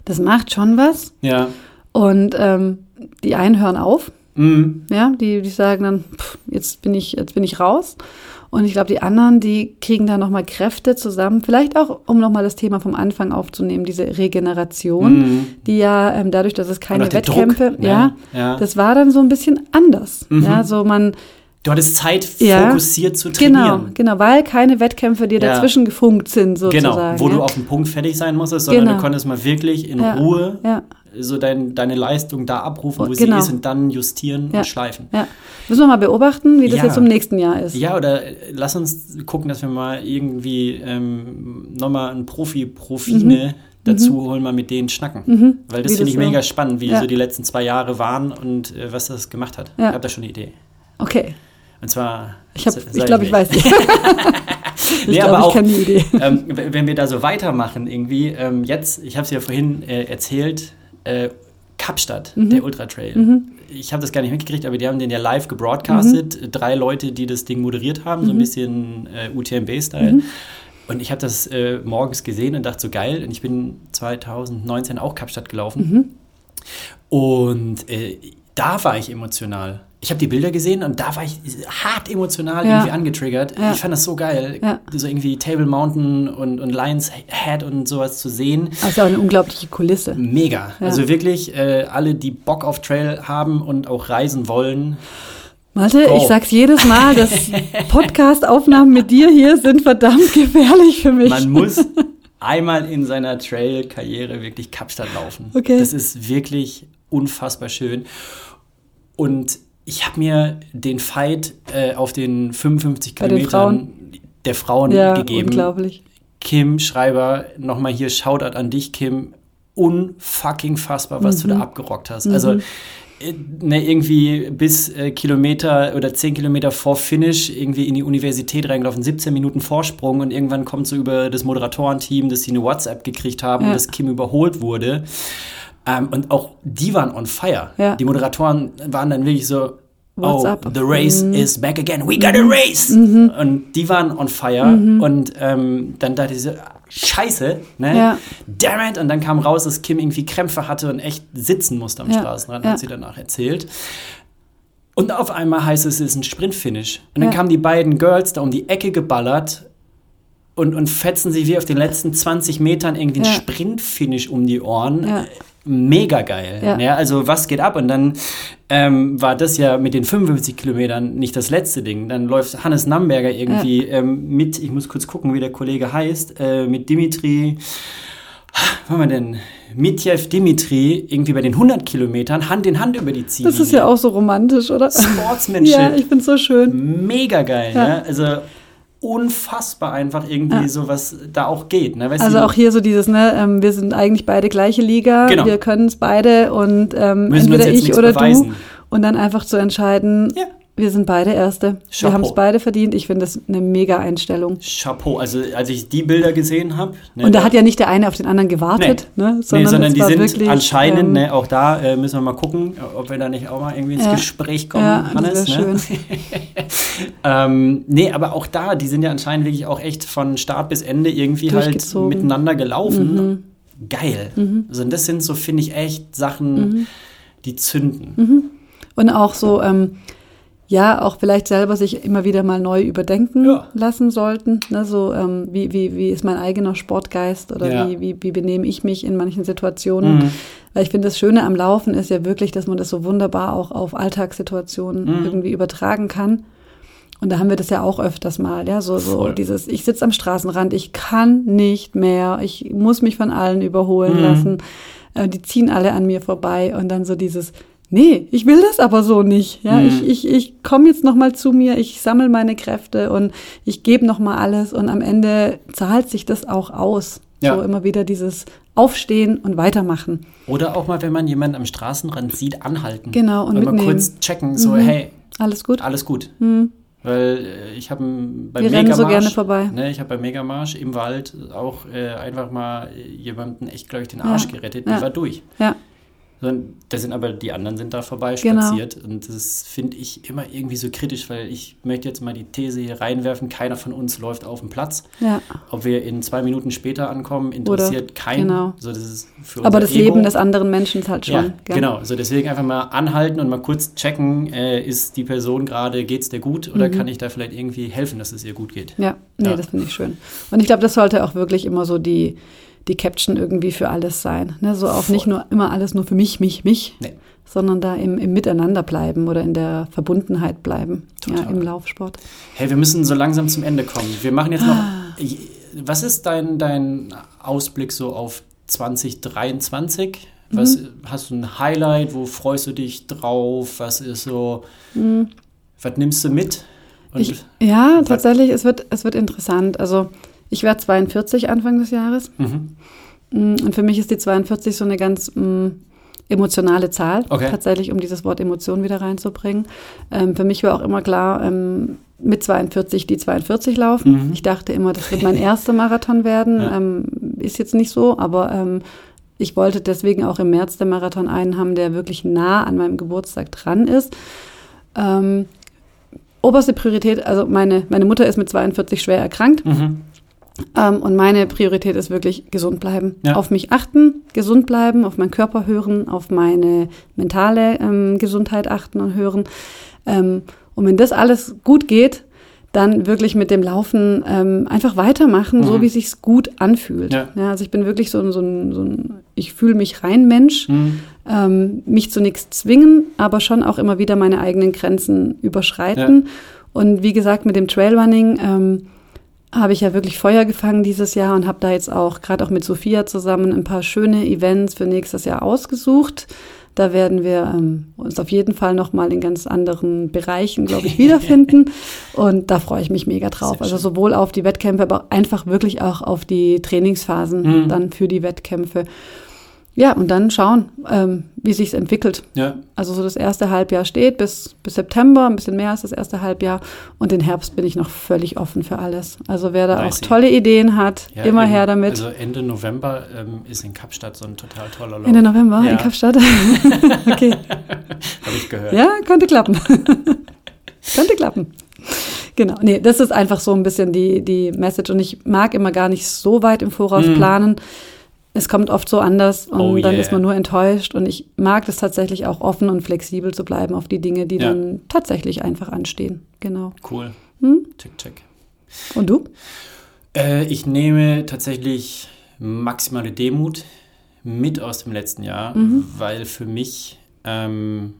das macht schon was. Ja. Und ähm, die einen hören auf, Mhm. ja, die, die sagen dann, pff, jetzt bin ich, jetzt bin ich raus. Und ich glaube, die anderen, die kriegen da nochmal Kräfte zusammen. Vielleicht auch, um nochmal das Thema vom Anfang aufzunehmen, diese Regeneration, Mhm. die ja ähm, dadurch, dass es keine Wettkämpfe, Druck, ne? ja, Ja. das war dann so ein bisschen anders. Mhm. Ja, so man, Du hattest Zeit, Ja. fokussiert zu genau, trainieren. genau, weil keine Wettkämpfe dir Ja. dazwischen gefunkt sind, sozusagen. Genau, wo ja. du auf den Punkt fertig sein musstest, sondern Genau. du konntest mal wirklich in. Ruhe Ja. So dein, deine Leistung da abrufen, wo Genau. sie ist und dann justieren Ja. und schleifen. Ja. Müssen wir mal beobachten, wie das Ja. jetzt im nächsten Jahr ist. Ja, oder äh, lass uns gucken, dass wir mal irgendwie ähm, nochmal einen Profi-Profine dazu holen, mal mit denen schnacken. Weil das Mhm. Finde ich so- mega spannend, wie so die letzten zwei Jahre waren und äh, was das gemacht hat. Ich habe da schon eine Idee. Okay. Und zwar. Ich, hab- ich glaube, ich weiß <laughs> nicht. <laughs> ich Nee, glaube, aber auch- ähm, wenn wir da so weitermachen, irgendwie, ähm, jetzt, ich habe es ja vorhin äh, erzählt, äh, Kapstadt, Mhm. der Ultra Trail. Ich habe das gar nicht mitgekriegt, aber die haben den ja live gebroadcastet. Mhm. Drei Leute, die das Ding moderiert haben, so ein bisschen äh, UTMB-Style. Mhm. Und ich habe das äh, morgens gesehen und dachte so geil. Und ich bin 2019 auch Kapstadt gelaufen. Mhm. Und äh, da war ich emotional. Ich habe die Bilder gesehen und da war ich hart emotional Ja. irgendwie angetriggert. Ja. Ich fand das so geil, Ja. so irgendwie Table Mountain und, und Lions Head und sowas zu sehen. Das ist ja auch eine unglaubliche Kulisse. Mega. Also wirklich, äh, alle, die Bock auf Trail haben und auch reisen wollen. Malte, Go. ich sag's jedes Mal, dass <laughs> Podcast-Aufnahmen mit dir hier sind verdammt gefährlich für mich. Man muss einmal in seiner Trail-Karriere wirklich Kapstadt laufen. Okay. Das ist wirklich unfassbar schön. Und ich habe mir den Fight äh, auf den 55 Bei den Kilometern der Frauen ja, gegeben. unglaublich. Kim Schreiber, nochmal hier Shoutout an dich, Kim. Unfucking fassbar, was du da abgerockt hast. Also, äh, ne, irgendwie bis äh, Kilometer oder 10 Kilometer vor Finish irgendwie in die Universität reingelaufen, 17 Minuten Vorsprung und irgendwann kommt so über das Moderatorenteam, dass sie eine WhatsApp gekriegt haben Ja. und dass Kim überholt wurde. Ähm, und auch die waren on fire. Ja. Die Moderatoren waren dann wirklich so, What's oh, up? the race Mhm. is back again. We got a race. Und die waren on fire. Und ähm, dann dachte ich so, scheiße, ne? Ja. Damn it. Und dann kam raus, dass Kim irgendwie Krämpfe hatte und echt sitzen musste am Ja. Straßenrand, Ja. hat sie danach erzählt. Und auf einmal heißt es, es ist ein Sprintfinish. Und dann Ja. kamen die beiden Girls da um die Ecke geballert und, und fetzen sie wie auf den letzten 20 Metern irgendwie ein Ja. Sprintfinish um die Ohren. Ja. Mega geil. Ja. Ja. also was geht ab? Und dann ähm, war das ja mit den 55 Kilometern nicht das letzte Ding. Dann läuft Hannes Namberger irgendwie ähm, mit, ich muss kurz gucken, wie der Kollege heißt, äh, mit Dimitri, was haben wir denn? Mitjev Dimitri irgendwie bei den 100 Kilometern Hand in Hand über die Ziele. Das ist ja auch so romantisch, oder? Sportsmanship. <laughs> Ja, ich find's so schön. Mega geil, Ja. ja. Also unfassbar einfach irgendwie Ja. so, was da auch geht. Ne? Also auch hier so dieses, ne, ähm, wir sind eigentlich beide gleiche Liga, Genau. wir können es beide und ähm, entweder ich oder beweisen. du und dann einfach zu entscheiden, Ja. Wir sind beide Erste. Wir Chapeau. haben es beide verdient. Ich finde das eine mega Einstellung. Chapeau. Also als ich die Bilder gesehen habe. Ne, Und da hat ja nicht der eine auf den anderen gewartet, ne, Nee, sondern, sondern es die war sind wirklich, anscheinend, ähm, ne, auch da äh, müssen wir mal gucken, ob wir da nicht auch mal irgendwie ins Ja. Gespräch kommen, Ja, das Hannes. wär Ne? schön. <laughs> ähm, nee, aber auch da, die sind ja anscheinend wirklich auch echt von Start bis Ende irgendwie halt miteinander gelaufen. Mhm. Geil. Also das sind so, finde ich, echt Sachen, Mhm. die zünden. Und auch so, ähm, ja, auch vielleicht selber sich immer wieder mal neu überdenken Ja. lassen sollten. Ne, so, ähm, wie, wie, wie ist mein eigener Sportgeist oder Ja. wie, wie, wie benehme ich mich in manchen Situationen? Mhm. Weil ich finde, das Schöne am Laufen ist ja wirklich, dass man das so wunderbar auch auf Alltagssituationen Mhm. irgendwie übertragen kann. Und da haben wir das ja auch öfters mal, ja, so, so Voll. dieses, ich sitze am Straßenrand, ich kann nicht mehr, ich muss mich von allen überholen Mhm. lassen. Äh, die ziehen alle an mir vorbei und dann so dieses, nee, ich will das aber so nicht. Ja, Mhm. ich, ich, ich komme jetzt noch mal zu mir, ich sammle meine Kräfte und ich gebe noch mal alles und am Ende zahlt sich das auch aus. Ja. So immer wieder dieses Aufstehen und weitermachen. Oder auch mal, wenn man jemanden am Straßenrand sieht, anhalten. Genau, und und mal mitnehmen. kurz checken, so, Mhm. hey, Alles gut? alles gut. Weil äh, ich habe Wir rennen so Megamarsch, gerne vorbei. Ne, ich habe beim Megamarsch im Wald auch äh, einfach mal jemanden echt, glaube ich, den Arsch Ja. gerettet. Die Ja. war durch. Ja, So, und da sind aber die anderen sind da vorbei Genau. spaziert und das finde ich immer irgendwie so kritisch, weil ich möchte jetzt mal die These hier reinwerfen, keiner von uns läuft auf den Platz. ja. Ob wir in zwei Minuten später ankommen, interessiert keinen. genau. So, das Aber das Ego. Leben des anderen Menschen ist halt schon. Ja, gell? genau. Also deswegen einfach mal anhalten und mal kurz checken, äh, ist die Person gerade, geht's dir gut oder kann ich da vielleicht irgendwie helfen, dass es ihr gut geht? Ja, nee, Ja. das finde ich schön. Und ich glaube, das sollte auch wirklich immer so die, die Caption irgendwie für alles sein. Ne? So auch nicht Voll. nur immer alles nur für mich, mich, mich, Nee. sondern da im, im Miteinander bleiben oder in der Verbundenheit bleiben. Ja, im Laufsport. Hey, wir müssen so langsam zum Ende kommen. Wir machen jetzt noch. Ah. Was ist dein, dein Ausblick so auf 2023? Was Mhm. hast du ein Highlight? Wo freust du dich drauf? Was ist so? Was nimmst du mit? Mhm. Ich, ja, tatsächlich, es wird, es wird interessant. Also ich werde 42 Anfang des Jahres. mhm. Mm, Und für mich ist die 42 so eine ganz mm, emotionale Zahl, Okay. tatsächlich, um dieses Wort Emotion wieder reinzubringen. Ähm, für mich war auch immer klar, ähm, mit 42 die 42 laufen. Mhm. Ich dachte immer, das wird mein <laughs> erster Marathon werden. Ja. Ähm, ist jetzt nicht so, aber ähm, ich wollte deswegen auch im März den Marathon einen haben, der wirklich nah an meinem Geburtstag dran ist. Ähm, oberste Priorität, also meine, meine Mutter ist mit 42 schwer erkrankt. Mhm. Ähm, und meine Priorität ist wirklich gesund bleiben. Ja. Auf mich achten, gesund bleiben, auf meinen Körper hören, auf meine mentale ähm, Gesundheit achten und hören. Ähm, und wenn das alles gut geht, dann wirklich mit dem Laufen ähm, einfach weitermachen, so Mhm. wie es sich gut anfühlt. Ja. also ich bin wirklich so, ein- so ein, so ein ich fühle mich rein Mensch, Mhm. ähm, mich zu nichts zwingen, aber schon auch immer wieder meine eigenen Grenzen überschreiten. Und wie gesagt, mit dem Trailrunning ähm, habe ich ja wirklich Feuer gefangen dieses Jahr und habe da jetzt auch gerade auch mit Sophia zusammen ein paar schöne Events für nächstes Jahr ausgesucht. Da werden wir ähm, uns auf jeden Fall noch mal in ganz anderen Bereichen, glaube ich, <laughs> wiederfinden. Und da freue ich mich mega drauf. Also sowohl auf die Wettkämpfe, aber einfach wirklich auch auf die Trainingsphasen Mhm. dann für die Wettkämpfe. Ja, und dann schauen, ähm, wie sich's entwickelt. Ja, Also so das erste Halbjahr steht bis, bis September, ein bisschen mehr als das erste Halbjahr. Und den Herbst bin ich noch völlig offen für alles. Also wer da I auch see. tolle Ideen hat, ja, immer her damit. Also Ende November ähm, ist in Kapstadt so ein total toller Lauf. Ende November Ja. in Kapstadt. <laughs> okay. Habe ich gehört. Ja, könnte klappen. <laughs> könnte klappen. Genau. Nee, das ist einfach so ein bisschen die, die Message. Und ich mag immer gar nicht so weit im Voraus Mhm. planen. Es kommt oft so anders und Oh dann yeah. ist man nur enttäuscht. Und ich mag das tatsächlich auch offen und flexibel zu bleiben auf die Dinge, die Ja. dann tatsächlich einfach anstehen. Genau. Cool. Hm? Check, check. Und du? Äh, ich nehme tatsächlich maximale Demut mit aus dem letzten Jahr, Mhm. weil für mich ähm,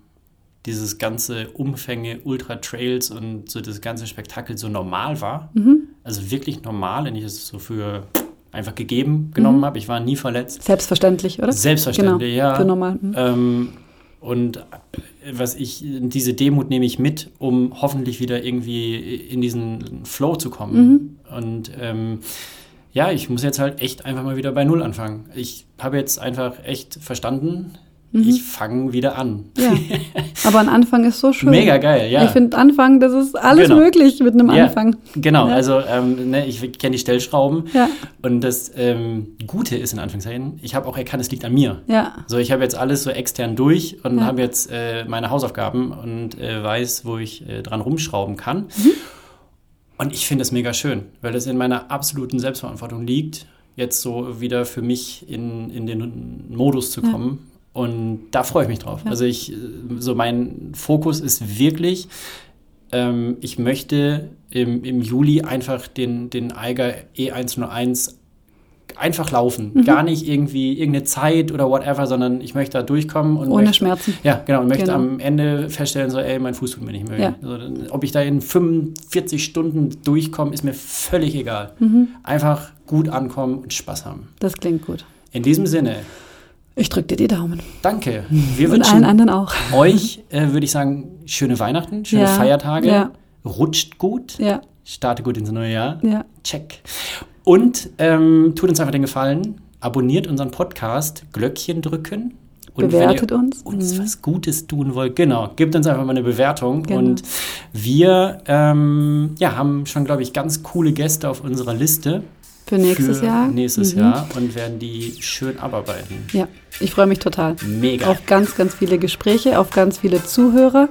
dieses ganze Umfänge Ultra Trails und so das ganze Spektakel so normal war. Mhm. Also wirklich normal, wenn ich es so für einfach gegeben genommen Mhm. habe. Ich war nie verletzt. Selbstverständlich, oder? Selbstverständlich, genau. ja. Für normal. Mhm. Ähm, und äh, was ich, diese Demut nehme ich mit, um hoffentlich wieder irgendwie in diesen Flow zu kommen. Und ähm, ja, ich muss jetzt halt echt einfach mal wieder bei Null anfangen. Ich habe jetzt einfach echt verstanden, ich fange wieder an. Ja. <laughs> Aber ein Anfang ist so schön. Mega geil, ja. Ich finde Anfang, das ist alles Genau. möglich mit einem Ja, Anfang. Genau, Ja. also ähm, ne, ich kenne die Stellschrauben. Ja. Und das ähm, Gute ist in Anführungszeichen, ich habe auch erkannt, es liegt an mir. Ja. So, ich habe jetzt alles so extern durch und Ja. habe jetzt äh, meine Hausaufgaben und äh, weiß, wo ich äh, dran rumschrauben kann. Mhm. Und ich finde es mega schön, weil es in meiner absoluten Selbstverantwortung liegt, jetzt so wieder für mich in, in den Modus zu kommen. Und da freue ich mich drauf. Ja. Also ich, so mein Fokus ist wirklich, ähm, ich möchte im, im Juli einfach den, den Eiger E101 einfach laufen. Gar nicht irgendwie irgendeine Zeit oder whatever, sondern ich möchte da durchkommen. Und Ohne möchte, Schmerzen. Ja, genau. Und möchte Genau. am Ende feststellen, so, ey, mein Fuß tut mir nicht mehr. weh. Ja. Also, ob ich da in 45 Stunden durchkomme, ist mir völlig egal. Mhm. Einfach gut ankommen und Spaß haben. Das klingt gut. In diesem Sinne, Ich drücke dir die Daumen. danke. Wir Und allen wünschen anderen auch. euch, äh, würde ich sagen, schöne Weihnachten, schöne Ja, Feiertage. ja. Rutscht gut, Ja, starte gut ins neue Jahr. ja. Check. Und ähm, tut uns einfach den Gefallen, abonniert unseren Podcast, Glöckchen drücken. Und Bewertet wenn ihr uns. uns Mhm. was Gutes tun wollt, genau, gebt uns einfach mal eine Bewertung. Genau. Und wir ähm, ja, haben schon, glaube ich, ganz coole Gäste auf unserer Liste. Für nächstes für Jahr. Nächstes Mhm. Jahr und werden die schön abarbeiten. Ja, ich freue mich total. Mega. Auf ganz, ganz viele Gespräche, auf ganz viele Zuhörer.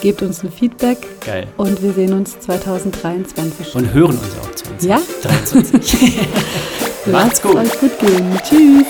Gebt uns ein Feedback Geil. und wir sehen uns 2023. Und hören uns auch 20. Ja? 23. <laughs> Macht's gut. euch gut gehen. Tschüss.